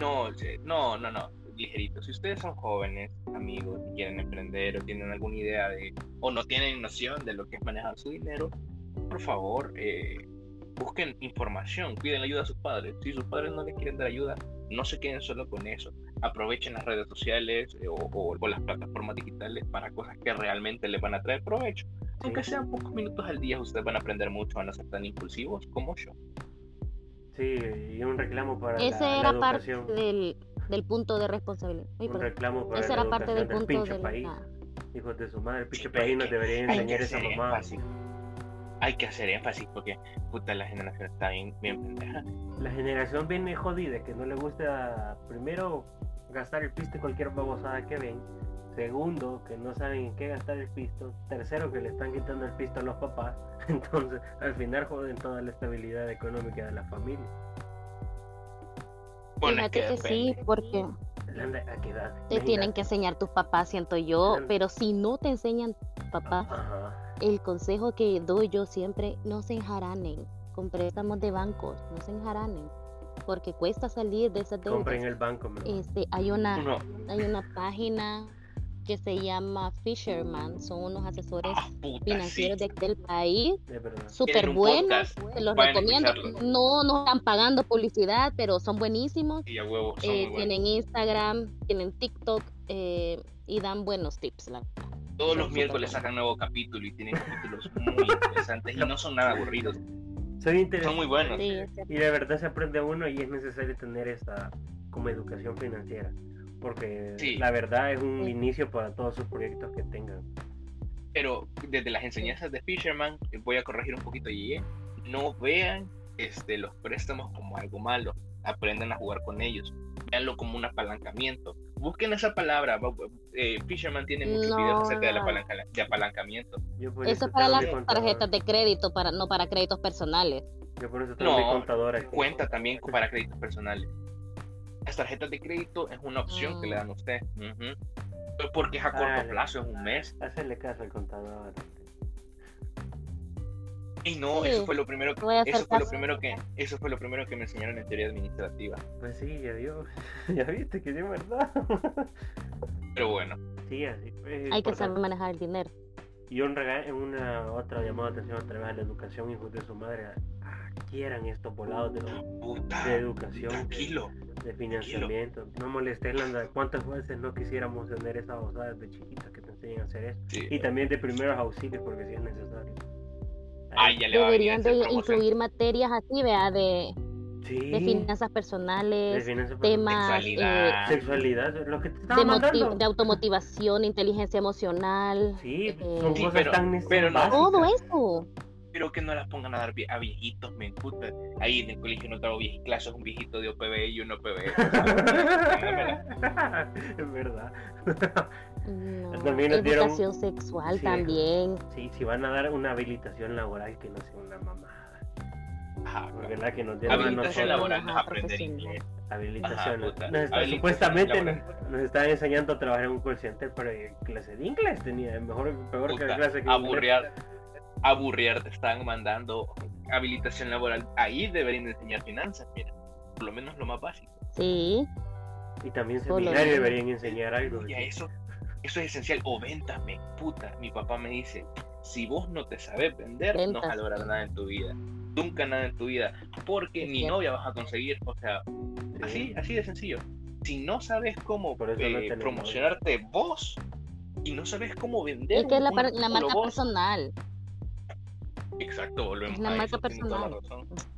[SPEAKER 2] no, no, no, no, ligerito. Si ustedes son jóvenes, amigos, y quieren emprender o tienen alguna idea de, o no tienen noción de lo que es manejar su dinero, por favor, eh, busquen información, piden ayuda a sus padres. Si sus padres no les quieren dar ayuda, no se queden solo con eso. Aprovechen las redes sociales eh, o, o- o las plataformas digitales para cosas que realmente les van a traer provecho. Aunque
[SPEAKER 3] Sí.
[SPEAKER 2] sean pocos minutos al día, ustedes van a aprender mucho a no ser tan impulsivos como yo.
[SPEAKER 3] Sí, y un reclamo para
[SPEAKER 1] ese
[SPEAKER 3] la, la
[SPEAKER 1] era parte del, del punto de responsabilidad. Ay,
[SPEAKER 3] Un reclamo para
[SPEAKER 1] era parte del punto
[SPEAKER 3] pinche
[SPEAKER 1] de
[SPEAKER 3] país. Hijos de su madre, el pinche
[SPEAKER 2] Sí,
[SPEAKER 3] país
[SPEAKER 2] hay
[SPEAKER 3] nos
[SPEAKER 2] que-
[SPEAKER 3] debería
[SPEAKER 2] hay que
[SPEAKER 3] enseñar esa
[SPEAKER 2] hacer
[SPEAKER 3] mamá.
[SPEAKER 2] énfasis. Hay que hacer énfasis porque puta la generación está bien, bien pendeja.
[SPEAKER 3] La generación viene jodida, que no le gusta primero gastar el pisto en cualquier babosada que ven. Segundo, que no saben en qué gastar el pisto. Tercero, que le están quitando el pisto a los papás. (laughs) Entonces, al final joden toda la estabilidad económica de la familia.
[SPEAKER 2] Bueno, es
[SPEAKER 1] Fíjate que, sí, porque
[SPEAKER 3] Landa, ¿A qué edad?
[SPEAKER 1] te tienen que enseñar tus papás, siento yo, pero si no te enseñan tus papás,
[SPEAKER 3] Ajá.
[SPEAKER 1] el consejo que doy yo siempre, no se enjaranen con préstamos de bancos, no se enjaranen, porque cuesta salir de esas deudas.
[SPEAKER 3] Compren el banco.
[SPEAKER 1] Este, hay una,
[SPEAKER 2] No,
[SPEAKER 1] hay una página que se llama Fisherman, son unos asesores
[SPEAKER 2] ah, puta, sí.
[SPEAKER 1] financieros de, del país, súper buenos, los
[SPEAKER 2] vayan
[SPEAKER 1] recomiendo.
[SPEAKER 2] escucharlo.
[SPEAKER 1] No nos están pagando publicidad, pero son buenísimos.
[SPEAKER 2] Y a huevo, son
[SPEAKER 1] Eh, tienen Instagram, tienen TikTok eh, y dan buenos tips. La...
[SPEAKER 2] Todos los
[SPEAKER 1] son
[SPEAKER 2] miércoles
[SPEAKER 1] súper
[SPEAKER 2] sacan nuevo capítulo y tienen capítulos muy interesantes y no son nada aburridos.
[SPEAKER 3] Son
[SPEAKER 2] Son
[SPEAKER 3] interesantes.
[SPEAKER 2] muy buenos.
[SPEAKER 1] Sí.
[SPEAKER 3] Y de verdad se aprende uno y es necesario tener esta como educación financiera. Porque
[SPEAKER 2] Sí.
[SPEAKER 3] la verdad es un
[SPEAKER 1] Sí.
[SPEAKER 3] inicio para todos sus proyectos que tengan.
[SPEAKER 2] Pero desde las enseñanzas de Fisherman, eh, voy a corregir un poquito y no vean este, los préstamos como algo malo. Aprendan a jugar con ellos. Veanlo como un apalancamiento. Busquen esa palabra. eh, Fisherman tiene muchos
[SPEAKER 1] No,
[SPEAKER 2] videos acerca del
[SPEAKER 1] no.
[SPEAKER 2] apalanca- de apalancamiento.
[SPEAKER 3] Yo por
[SPEAKER 1] Eso es para
[SPEAKER 3] tengo
[SPEAKER 1] las
[SPEAKER 3] mi contador.
[SPEAKER 1] tarjetas de crédito, para no para créditos personales.
[SPEAKER 3] Yo por eso tengo
[SPEAKER 2] No,
[SPEAKER 3] mi contador aquí.
[SPEAKER 2] Cuenta también para créditos personales. Las tarjetas de crédito es una opción que le dan a usted. Ujú. Porque es a corto
[SPEAKER 3] Dale.
[SPEAKER 2] plazo, es un mes.
[SPEAKER 3] Hacerle caso al contador.
[SPEAKER 2] Y no,
[SPEAKER 1] Sí,
[SPEAKER 2] eso fue lo primero que, eso fue lo primero que, eso fue lo primero que me enseñaron en teoría administrativa.
[SPEAKER 3] Pues sí, ya vio. (laughs) ya viste que es verdad.
[SPEAKER 2] Pero bueno,
[SPEAKER 3] sí, así.
[SPEAKER 1] Hay que saber manejar el dinero.
[SPEAKER 3] Y un en una otra llamada de atención a través de la educación, hijos de su madre, adquieran estos volados de,
[SPEAKER 2] puta,
[SPEAKER 3] de educación.
[SPEAKER 2] tranquilo.
[SPEAKER 3] de financiamiento. No molestes, Landa. ¿Cuántas veces no quisiéramos tener esa osada de chiquitas que te enseñen a hacer eso?
[SPEAKER 2] Sí.
[SPEAKER 3] Y también de primeros auxilios, porque si es necesario.
[SPEAKER 2] Ay, ya le va a
[SPEAKER 1] Deberían de incluir materias así, vea, de,
[SPEAKER 3] sí,
[SPEAKER 1] de finanzas
[SPEAKER 3] de
[SPEAKER 1] personales,
[SPEAKER 3] finanzas
[SPEAKER 1] temas eh,
[SPEAKER 2] Sexualidad.
[SPEAKER 3] Sexualidad, lo que te
[SPEAKER 1] de, de automotivación, inteligencia emocional,
[SPEAKER 3] Sí,
[SPEAKER 1] eh,
[SPEAKER 3] son
[SPEAKER 2] Sí,
[SPEAKER 3] cosas
[SPEAKER 2] pero-
[SPEAKER 3] tan
[SPEAKER 2] pero no.
[SPEAKER 3] básicas.
[SPEAKER 1] todo eso.
[SPEAKER 2] Pero que no las pongan a dar a viejitos, me puta. Ahí en el colegio no trago viejos clases, un viejito de OPB y un OPB. (laughs)
[SPEAKER 3] es verdad.
[SPEAKER 1] No,
[SPEAKER 3] También nos dieron-
[SPEAKER 1] educación sexual
[SPEAKER 3] Sí.
[SPEAKER 1] también.
[SPEAKER 3] Sí, si van a dar una habilitación laboral que no sea una mamada.
[SPEAKER 2] Ajá,
[SPEAKER 3] Porque la que nos dieron a
[SPEAKER 2] Habilitación
[SPEAKER 3] nosotros.
[SPEAKER 2] laboral no es
[SPEAKER 1] Ajá,
[SPEAKER 2] aprender inglés.
[SPEAKER 3] Habilitación.
[SPEAKER 2] Ajá, puta.
[SPEAKER 3] Nos está-
[SPEAKER 2] Habilitación
[SPEAKER 3] supuestamente nos,
[SPEAKER 2] laboral.
[SPEAKER 3] nos estaban enseñando a trabajar en un call center, pero en clase de inglés tenía mejor, peor que la
[SPEAKER 2] Puta,
[SPEAKER 3] clase que
[SPEAKER 2] aburrear, aburrear, te están mandando habilitación laboral. Ahí deberían enseñar finanzas, mira. Por lo menos lo más básico.
[SPEAKER 1] Sí,
[SPEAKER 3] Y también seminario deberían enseñar algo.
[SPEAKER 2] Ya eso, eso es esencial. O ventas, me puta. Mi papá me dice, si vos no te sabes vender, no vas a lograr nada en tu vida. Nunca nada en tu vida. Porque ni novia vas a conseguir. O sea,
[SPEAKER 3] Sí.
[SPEAKER 2] así, así de sencillo. Si no sabes cómo
[SPEAKER 3] Por eso no
[SPEAKER 2] eh, promocionarte vos y no sabes cómo vender.
[SPEAKER 1] es que es la, marca
[SPEAKER 2] vos,
[SPEAKER 1] personal.
[SPEAKER 2] Exacto, volvemos
[SPEAKER 1] Es la
[SPEAKER 2] a
[SPEAKER 1] marca
[SPEAKER 2] eso, tiene toda la
[SPEAKER 1] personal.
[SPEAKER 2] razón.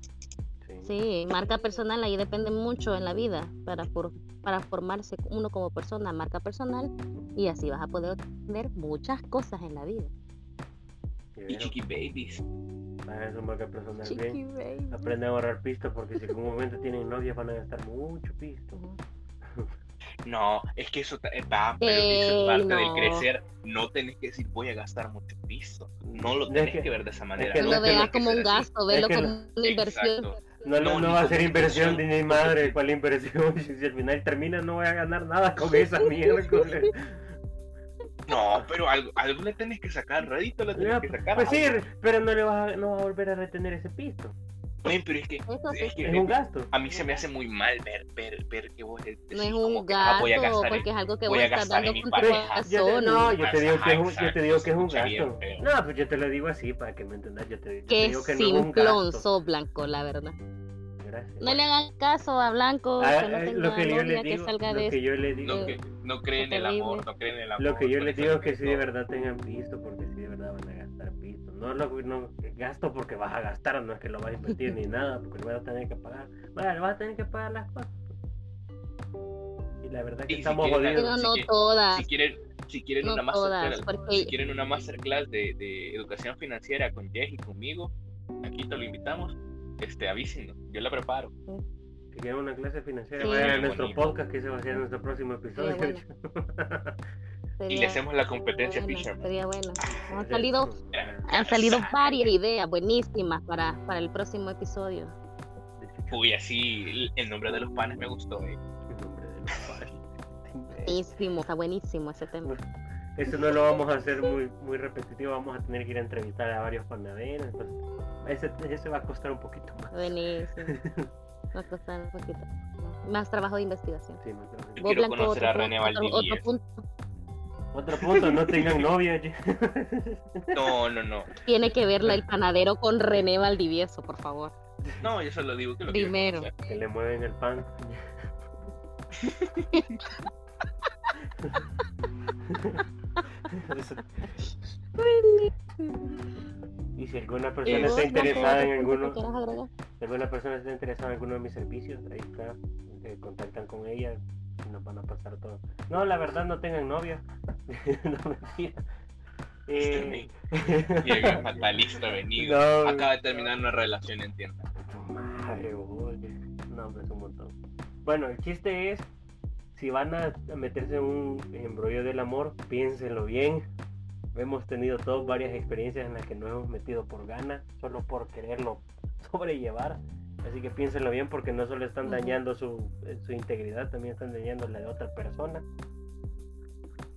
[SPEAKER 3] Sí.
[SPEAKER 1] Sí, marca personal ahí depende mucho en la vida para, for- para formarse uno como persona, marca personal, y así vas a poder obtener muchas cosas en la vida.
[SPEAKER 3] Y
[SPEAKER 2] chiqui babies.
[SPEAKER 3] Para eso
[SPEAKER 1] Chiqui
[SPEAKER 3] bien.
[SPEAKER 1] baby.
[SPEAKER 3] Aprende a ahorrar pisto porque si en algún momento tienen novias van a gastar mucho pisto. (laughs)
[SPEAKER 2] No, es que eso eh, va, pero eso es parte del
[SPEAKER 1] no.
[SPEAKER 2] crecer. No tenés que decir voy a gastar mucho piso. No lo
[SPEAKER 3] Es
[SPEAKER 2] tenés
[SPEAKER 3] que-
[SPEAKER 2] que, ver de esa manera.
[SPEAKER 3] que
[SPEAKER 1] No
[SPEAKER 3] no
[SPEAKER 1] lo
[SPEAKER 3] es
[SPEAKER 1] veas como un gasto, velo
[SPEAKER 3] que
[SPEAKER 1] como
[SPEAKER 3] no-
[SPEAKER 1] una inversión.
[SPEAKER 2] Exacto.
[SPEAKER 3] No, no,
[SPEAKER 2] No,
[SPEAKER 3] va a ser inversión ni madre, ¿cuál inversión? (laughs) Si al final termina no voy a ganar nada con (laughs) esa miércoles.
[SPEAKER 2] No, pero algo, algo le tenés que sacar, rédito le tenés que sacar.
[SPEAKER 3] Pues sí, pero no le vas a, no vas a volver a retener ese pisto.
[SPEAKER 2] Men, pero es que,
[SPEAKER 1] sí.
[SPEAKER 2] es que
[SPEAKER 3] Es un gasto.
[SPEAKER 2] a mí se me hace muy mal ver, ver, ver que vos decís
[SPEAKER 1] No es un
[SPEAKER 2] que, ah, voy a
[SPEAKER 1] gasto, porque es algo que
[SPEAKER 2] voy
[SPEAKER 1] vos
[SPEAKER 2] a
[SPEAKER 1] estás
[SPEAKER 2] gastar en
[SPEAKER 1] dando
[SPEAKER 2] mi
[SPEAKER 1] con tu
[SPEAKER 2] pareja.
[SPEAKER 3] Yo te-
[SPEAKER 1] corazón.
[SPEAKER 3] no, yo te digo que es un, yo te digo que es un gasto. No, pues yo te lo digo así para que me entendas. Yo te, yo te digo que no es un
[SPEAKER 1] simplón
[SPEAKER 3] gasto.
[SPEAKER 1] sos, Blanco, la verdad.
[SPEAKER 3] Gracias.
[SPEAKER 1] No le hagan caso a Blanco,
[SPEAKER 3] Ah,
[SPEAKER 1] que no
[SPEAKER 3] eh,
[SPEAKER 1] tenga
[SPEAKER 3] lo que yo le
[SPEAKER 1] que
[SPEAKER 3] digo,
[SPEAKER 1] salga
[SPEAKER 3] lo
[SPEAKER 1] de
[SPEAKER 3] que yo le digo,
[SPEAKER 2] No, que, no creen en el amor, no creen en el amor.
[SPEAKER 3] lo que yo les digo
[SPEAKER 2] es
[SPEAKER 3] que sí de verdad tengan pisto, porque sí de verdad van a gastar pisto. No lo no, gasto porque vas a gastar, no es que lo vas a invertir ni nada, porque lo vas a tener que pagar. Bueno, vas a tener que pagar las cosas. Y la verdad que
[SPEAKER 2] Y si
[SPEAKER 3] estamos
[SPEAKER 2] quieren-
[SPEAKER 3] jodidos.
[SPEAKER 1] no
[SPEAKER 2] si
[SPEAKER 1] todas.
[SPEAKER 2] Si quieren, si quieren
[SPEAKER 1] No
[SPEAKER 2] una
[SPEAKER 1] todas, porque-
[SPEAKER 2] si quieren una masterclass de, de educación financiera con Jess y conmigo, aquí te lo invitamos, este, avísenos, yo la preparo.
[SPEAKER 3] Si quieren una clase financiera,
[SPEAKER 1] Sí.
[SPEAKER 3] vayan a nuestro
[SPEAKER 2] bonito.
[SPEAKER 3] podcast que se va a hacer en nuestro próximo episodio.
[SPEAKER 1] bueno. (laughs)
[SPEAKER 2] Y
[SPEAKER 1] Sería
[SPEAKER 2] le hacemos la competencia a
[SPEAKER 1] bueno,
[SPEAKER 2] Fisherman.
[SPEAKER 1] sería bueno.
[SPEAKER 3] Ah,
[SPEAKER 1] Han salido, han salido varias ideas buenísimas para, para el próximo episodio.
[SPEAKER 2] Uy, así el- el nombre de los panes me gustó. eh.
[SPEAKER 3] El nombre del padre.
[SPEAKER 1] Buenísimo, está buenísimo ese tema.
[SPEAKER 3] Eso no lo vamos a hacer muy, muy repetitivo, vamos a tener que ir a entrevistar a varios panaderos. Entonces, ese, ese va a costar un poquito más.
[SPEAKER 1] Buenísimo. (laughs) Va a costar un poquito. Más trabajo de investigación.
[SPEAKER 3] Sí,
[SPEAKER 2] Yo quiero conocer a René
[SPEAKER 1] punto, otro, otro
[SPEAKER 2] Valdivieso.
[SPEAKER 1] punto.
[SPEAKER 3] Otro punto, no tengan (laughs) novia.
[SPEAKER 2] No, no, no.
[SPEAKER 1] Tiene que verla el panadero con René Valdivieso, por favor.
[SPEAKER 2] No, yo solo digo que lo
[SPEAKER 1] Primero.
[SPEAKER 3] que le mueven el pan. (laughs) Y si alguna persona
[SPEAKER 2] ¿Y
[SPEAKER 3] está interesada en alguno, si alguna persona está interesada en alguno de mis servicios, ahí está, eh, contactan con ella y nos van a pasar todo. No, la verdad no tengan novia. (laughs) no mentira. Eh, (laughs)
[SPEAKER 2] Llega fatalista venido.
[SPEAKER 3] No.
[SPEAKER 2] Acaba de terminar una relación, entienda.
[SPEAKER 3] Madre, oye. No, hombre, es un montón. Bueno, el chiste es, si van a meterse en un embrollo del amor, piénsenlo bien. Hemos tenido todos varias experiencias en las que nos hemos metido por ganas, solo por quererlo (laughs) sobrellevar. Así que piénsenlo bien porque no solo están dañando su, eh, su integridad, también están dañando la de otra persona.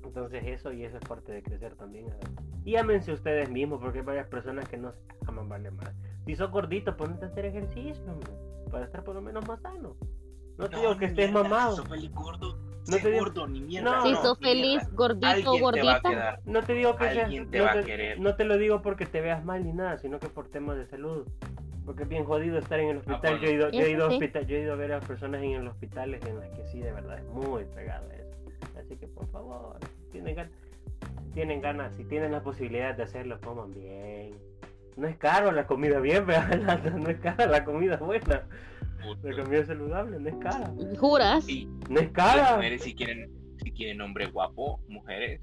[SPEAKER 3] Entonces eso y eso es parte de crecer también. ¿sabes? Y ámense ustedes mismos porque hay varias personas que no se aman, vale más. Si sos gordito, ponete a hacer ejercicio, hombre, para estar por lo menos más sano. No te digo que estés
[SPEAKER 2] mierda,
[SPEAKER 3] mamado.
[SPEAKER 2] Si sos feliz gordo,
[SPEAKER 3] No te digo-
[SPEAKER 2] gordo, ni mierda.
[SPEAKER 3] No,
[SPEAKER 1] Si
[SPEAKER 3] no,
[SPEAKER 1] sos
[SPEAKER 2] ni mierda.
[SPEAKER 1] feliz, gordito,
[SPEAKER 2] Alguien te va a
[SPEAKER 1] gordita.
[SPEAKER 2] quedar.
[SPEAKER 3] No te digo que seas,
[SPEAKER 2] Alguien te
[SPEAKER 3] no
[SPEAKER 2] va a
[SPEAKER 3] te-
[SPEAKER 2] querer.
[SPEAKER 3] no te lo digo porque te veas mal ni nada, sino que por temas de salud. Porque es bien jodido estar en el hospital.
[SPEAKER 2] bueno.
[SPEAKER 3] Yo, he ido, yo, he ido a
[SPEAKER 1] sí.
[SPEAKER 3] hospital- yo he ido a ver a personas en el hospital en las que sí, de verdad, es muy pegado eso. Así que por favor, si tienen ganas, tienen ganas, si tienen la posibilidad de hacerlo, coman bien. No es caro la comida bien, (laughs) ¿verdad? no es cara la comida buena. La comida saludable no es cara.
[SPEAKER 1] ¿Juras?
[SPEAKER 2] Y
[SPEAKER 3] No es
[SPEAKER 2] las
[SPEAKER 3] cara.
[SPEAKER 2] mujeres si quieren, si quieren hombre guapo, mujeres,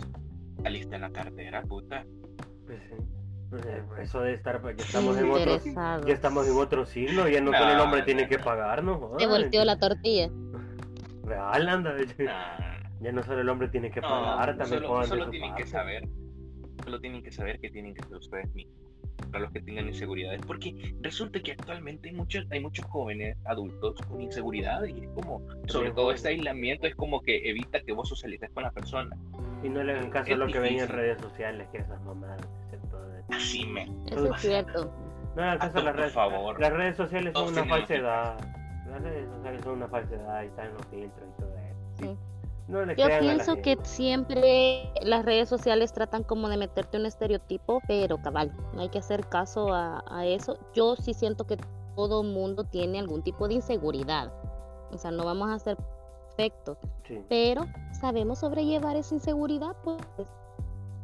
[SPEAKER 2] alisten la cartera, puta.
[SPEAKER 3] Pues sí. Pues, eh, Eso de estar, ya estamos en otro, ya estamos en otro siglo, ya no
[SPEAKER 2] No,
[SPEAKER 3] solo el hombre tiene
[SPEAKER 2] no,
[SPEAKER 3] que
[SPEAKER 2] no.
[SPEAKER 3] pagarnos.
[SPEAKER 1] Se volteó la tortilla.
[SPEAKER 3] Real, anda.
[SPEAKER 2] Nah.
[SPEAKER 3] Ya no solo el hombre tiene que
[SPEAKER 2] No,
[SPEAKER 3] pagar, también
[SPEAKER 2] solo, solo tienen que saber, solo tienen que saber que tienen que ser ustedes mismos, para los que tengan inseguridades, porque resulta que actualmente hay muchos, hay muchos jóvenes adultos con inseguridades y es como, sobre
[SPEAKER 3] Sí,
[SPEAKER 2] todo este aislamiento es como que evita que vos socialices con la persona.
[SPEAKER 3] Y no le hagan caso a lo que ven en redes sociales, que esas mamadas. excepto de-
[SPEAKER 2] Así me.
[SPEAKER 1] Eso es cierto.
[SPEAKER 3] No hagan caso a las
[SPEAKER 2] Por
[SPEAKER 3] redes
[SPEAKER 2] favor.
[SPEAKER 3] Las redes sociales son
[SPEAKER 2] Todos
[SPEAKER 3] una falsedad. Las redes sociales son una falsedad y están los filtros y todo eso.
[SPEAKER 1] Sí.
[SPEAKER 3] No le
[SPEAKER 1] Yo pienso que siempre las redes sociales tratan como de meterte un estereotipo, pero cabal, no hay que hacer caso a, a eso. Yo sí siento que todo mundo tiene algún tipo de inseguridad. O sea, no vamos a ser perfectos,
[SPEAKER 3] Sí.
[SPEAKER 1] pero sabemos sobrellevar esa inseguridad, pues.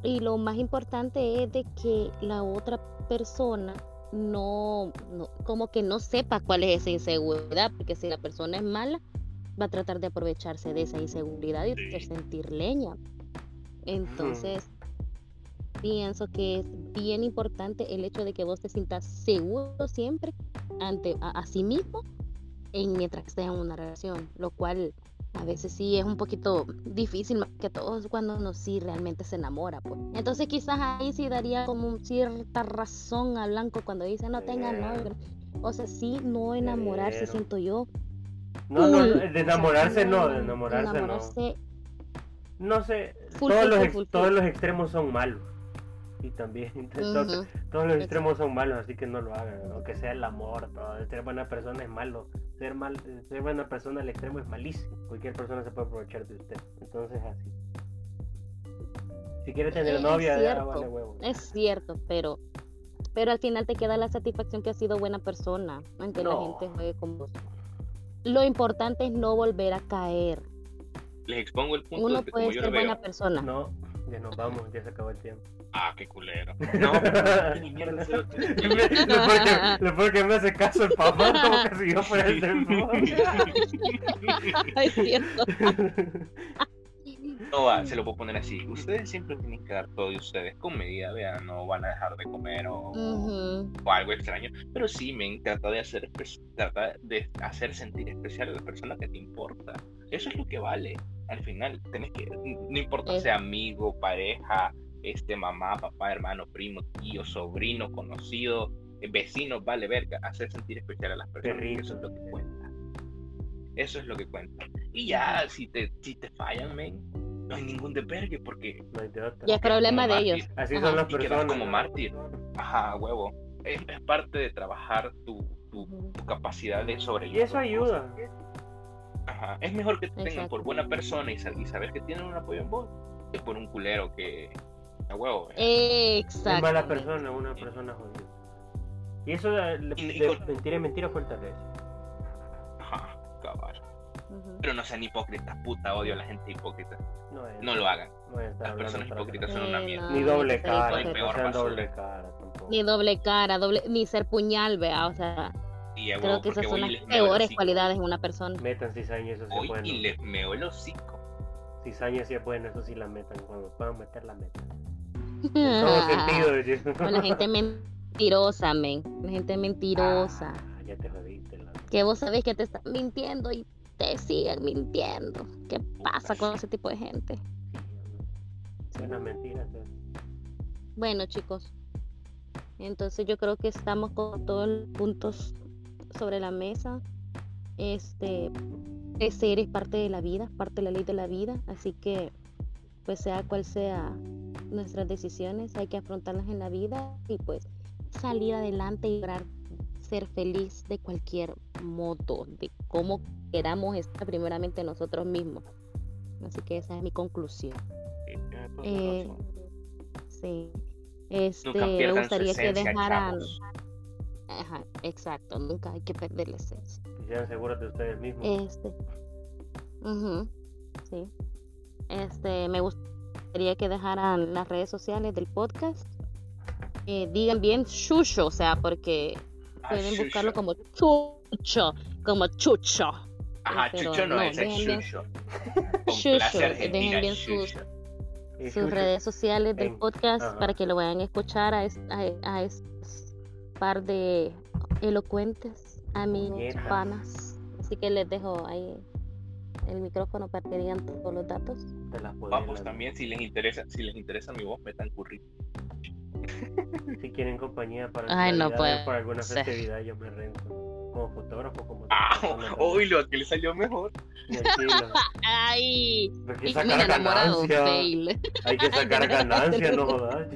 [SPEAKER 1] Y lo más importante es de que la otra persona no, no, como que no sepa cuál es esa inseguridad, porque si la persona es mala, va a tratar de aprovecharse de esa inseguridad y hacer sentir leña. Entonces, pienso que es bien importante el hecho de que vos te sientas seguro siempre ante a, sí mismo en mientras estés en una relación, lo cual a veces sí es un poquito difícil, más que todo cuando uno sí realmente se enamora. Pues. Entonces quizás ahí sí daría como cierta razón a Blanco cuando dice no tenga novio. O sea, sí, no enamorarse, siento yo.
[SPEAKER 3] No, no, de enamorarse no, de enamorarse, no. No sé, todos, los, todos los extremos son malos. Y también, (laughs) entonces, todos los extremos son malos, así que no lo hagan, aunque sea el amor, todo. Ser buena persona es malo, ser, mal, ser buena persona al extremo es malísimo. Cualquier persona se puede aprovechar de usted, entonces así. Si quieres tener novia,
[SPEAKER 1] ya vale huevo. Es cierto, pero pero al final te queda la satisfacción que has sido buena persona, aunque la gente juegue con vos. Lo importante es no volver a caer.
[SPEAKER 2] Les expongo el punto.
[SPEAKER 1] Uno puede ser buena persona.
[SPEAKER 3] No, ya nos vamos, ya se acabó el tiempo.
[SPEAKER 2] Ah, qué culero. (laughs) No,
[SPEAKER 3] ni mierda. Lo que (laughs) me hace caso el papá, como que si yo fuera el teléfono.
[SPEAKER 1] Es cierto. (laughs)
[SPEAKER 2] No, se lo puedo poner así. Ustedes siempre tienen que dar todo de ustedes con medida, vean, no van a dejar de comer o, o algo extraño. Pero sí, me trata de hacer trata de hacer sentir especial a la persona que te importa. Eso es lo que vale. Al final, tenés que, no importa sea amigo, pareja, este mamá, papá, hermano, primo, tío, sobrino, conocido, eh, vecino, vale verga, hacer sentir especial a las personas. Eso es lo que cuenta. Eso es lo que cuenta. Y ya, si te, si te fallan, men, no hay ningún desvergue porque.
[SPEAKER 1] Y es problema de ellos.
[SPEAKER 3] Así son las personas.
[SPEAKER 2] como mártir. Ajá, huevo. Es, parte de trabajar tu, tu, capacidad de sobrellevar.
[SPEAKER 3] Y eso ayuda.
[SPEAKER 2] Ajá. Es mejor que te tengan por buena persona y, y saber que tienen un apoyo en vos que por un culero que. A huevo.
[SPEAKER 1] Exacto. Es
[SPEAKER 3] mala persona, una persona jodida. Y eso de, mentira y mentira fue el
[SPEAKER 2] Ajá, caballo. Pero no sean hipócritas, puta, odio a la gente hipócrita. No, lo hagan. Las personas hipócritas son una mierda.
[SPEAKER 3] Ni doble cara, no doble cara
[SPEAKER 1] Ni doble cara, doble, ni ser puñal, vea, o sea. creo que esas son las peores cualidades en una persona.
[SPEAKER 3] Metan cizaña, eso sí
[SPEAKER 2] es bueno. Y les meo el hocico.
[SPEAKER 3] Cizaña sí es bueno, eso sí la metan. Cuando puedan meter la meta. En (laughs) todo sentido.
[SPEAKER 1] Con la gente mentirosa, men. La gente mentirosa.
[SPEAKER 3] Ah, ya te jodiste. La...
[SPEAKER 1] Que vos sabés que te están mintiendo y te siguen mintiendo. ¿Qué pasa con ese tipo de gente?
[SPEAKER 3] Buenas mentiras.
[SPEAKER 1] Bueno, chicos. Entonces yo creo que estamos con todos los puntos sobre la mesa. Este, ser es parte de la vida, parte de la ley de la vida, así que pues sea cual sea nuestras decisiones, hay que afrontarlas en la vida y pues salir adelante y lograr ser feliz de cualquier modo, de cómo queramos estar primeramente nosotros mismos. Así que esa es mi conclusión. Eh, sí. Este, me gustaría que dejaran. Ajá, exacto, nunca hay que perder la esencia.
[SPEAKER 3] Y sean seguros de ustedes mismos.
[SPEAKER 1] Este. sí. Este, me gustaría que dejaran las redes sociales del podcast. Eh, digan bien Chucho, o sea, porque pueden buscarlo como Chucho, como Chucho.
[SPEAKER 2] Ajá, Chucho no, es, Chucho. (laughs)
[SPEAKER 1] Chucho, dejen bien sus, sus redes sociales del podcast para que lo vayan a escuchar a, a, estos par de elocuentes amigos, panas. Así que les dejo ahí el micrófono para que digan todos los datos.
[SPEAKER 2] Vamos, también si les interesa, si les interesa mi voz, metan curry. (laughs)
[SPEAKER 3] si quieren compañía para,
[SPEAKER 1] Ay, no
[SPEAKER 3] para alguna festividad, yo me rento. Como fotógrafo, como.
[SPEAKER 2] Ah, uy, lo que le salió mejor. (laughs)
[SPEAKER 1] Ay,
[SPEAKER 3] hay que sacar ganancia. Hay que (laughs) sacar ganancia, no jodas.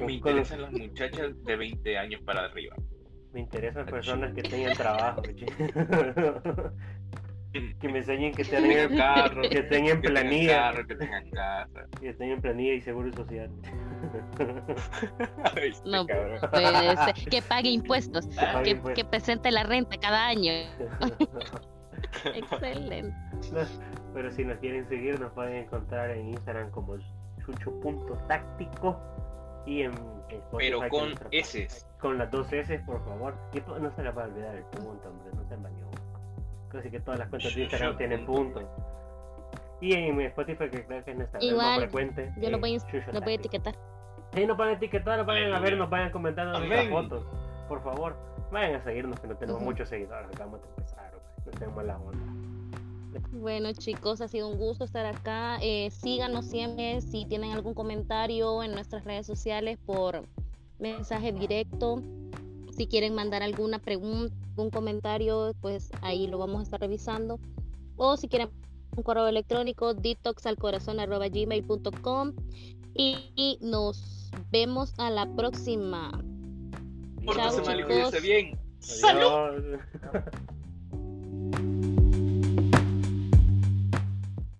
[SPEAKER 2] Me interesan las muchachas de 20 años para arriba.
[SPEAKER 3] Me interesan personas que tengan trabajo. Que me enseñen que tengan carro, que tengan planilla,
[SPEAKER 2] que tengan casa,
[SPEAKER 3] que tengan planilla y seguro social. (laughs)
[SPEAKER 1] no, que pague impuestos, que, presente la renta cada año. (laughs) Excelente.
[SPEAKER 3] pero si nos quieren seguir, nos pueden encontrar en Instagram como chucho.táctico Y en, Spotify,
[SPEAKER 2] Pero con S.
[SPEAKER 3] Con las dos S, por favor. Y no se les va a olvidar el punto, hombre, no se. Casi que todas las cuentas de Instagram tienen puntos. Y en Spotify, que creo que es nuestra
[SPEAKER 1] Igual,
[SPEAKER 3] frecuente.
[SPEAKER 1] Yo lo voy, lo voy a etiquetar.
[SPEAKER 3] Sí, no pueden etiquetar, no vayan a ver, nos vayan comentando nuestras fotos. Por favor, vayan a seguirnos, que no tenemos muchos seguidores. Acabamos de empezar, no tenemos la onda.
[SPEAKER 1] Bueno chicos, ha sido un gusto estar acá. Eh, síganos siempre si tienen algún comentario en nuestras redes sociales por mensaje directo. Si quieren mandar alguna pregunta, un comentario, pues ahí lo vamos a estar revisando. O si quieren un correo electrónico, detoxalcorazon.gmail.com y, y nos vemos a la próxima.
[SPEAKER 2] Chao, chicos.
[SPEAKER 3] Bien. ¡Salud! (laughs)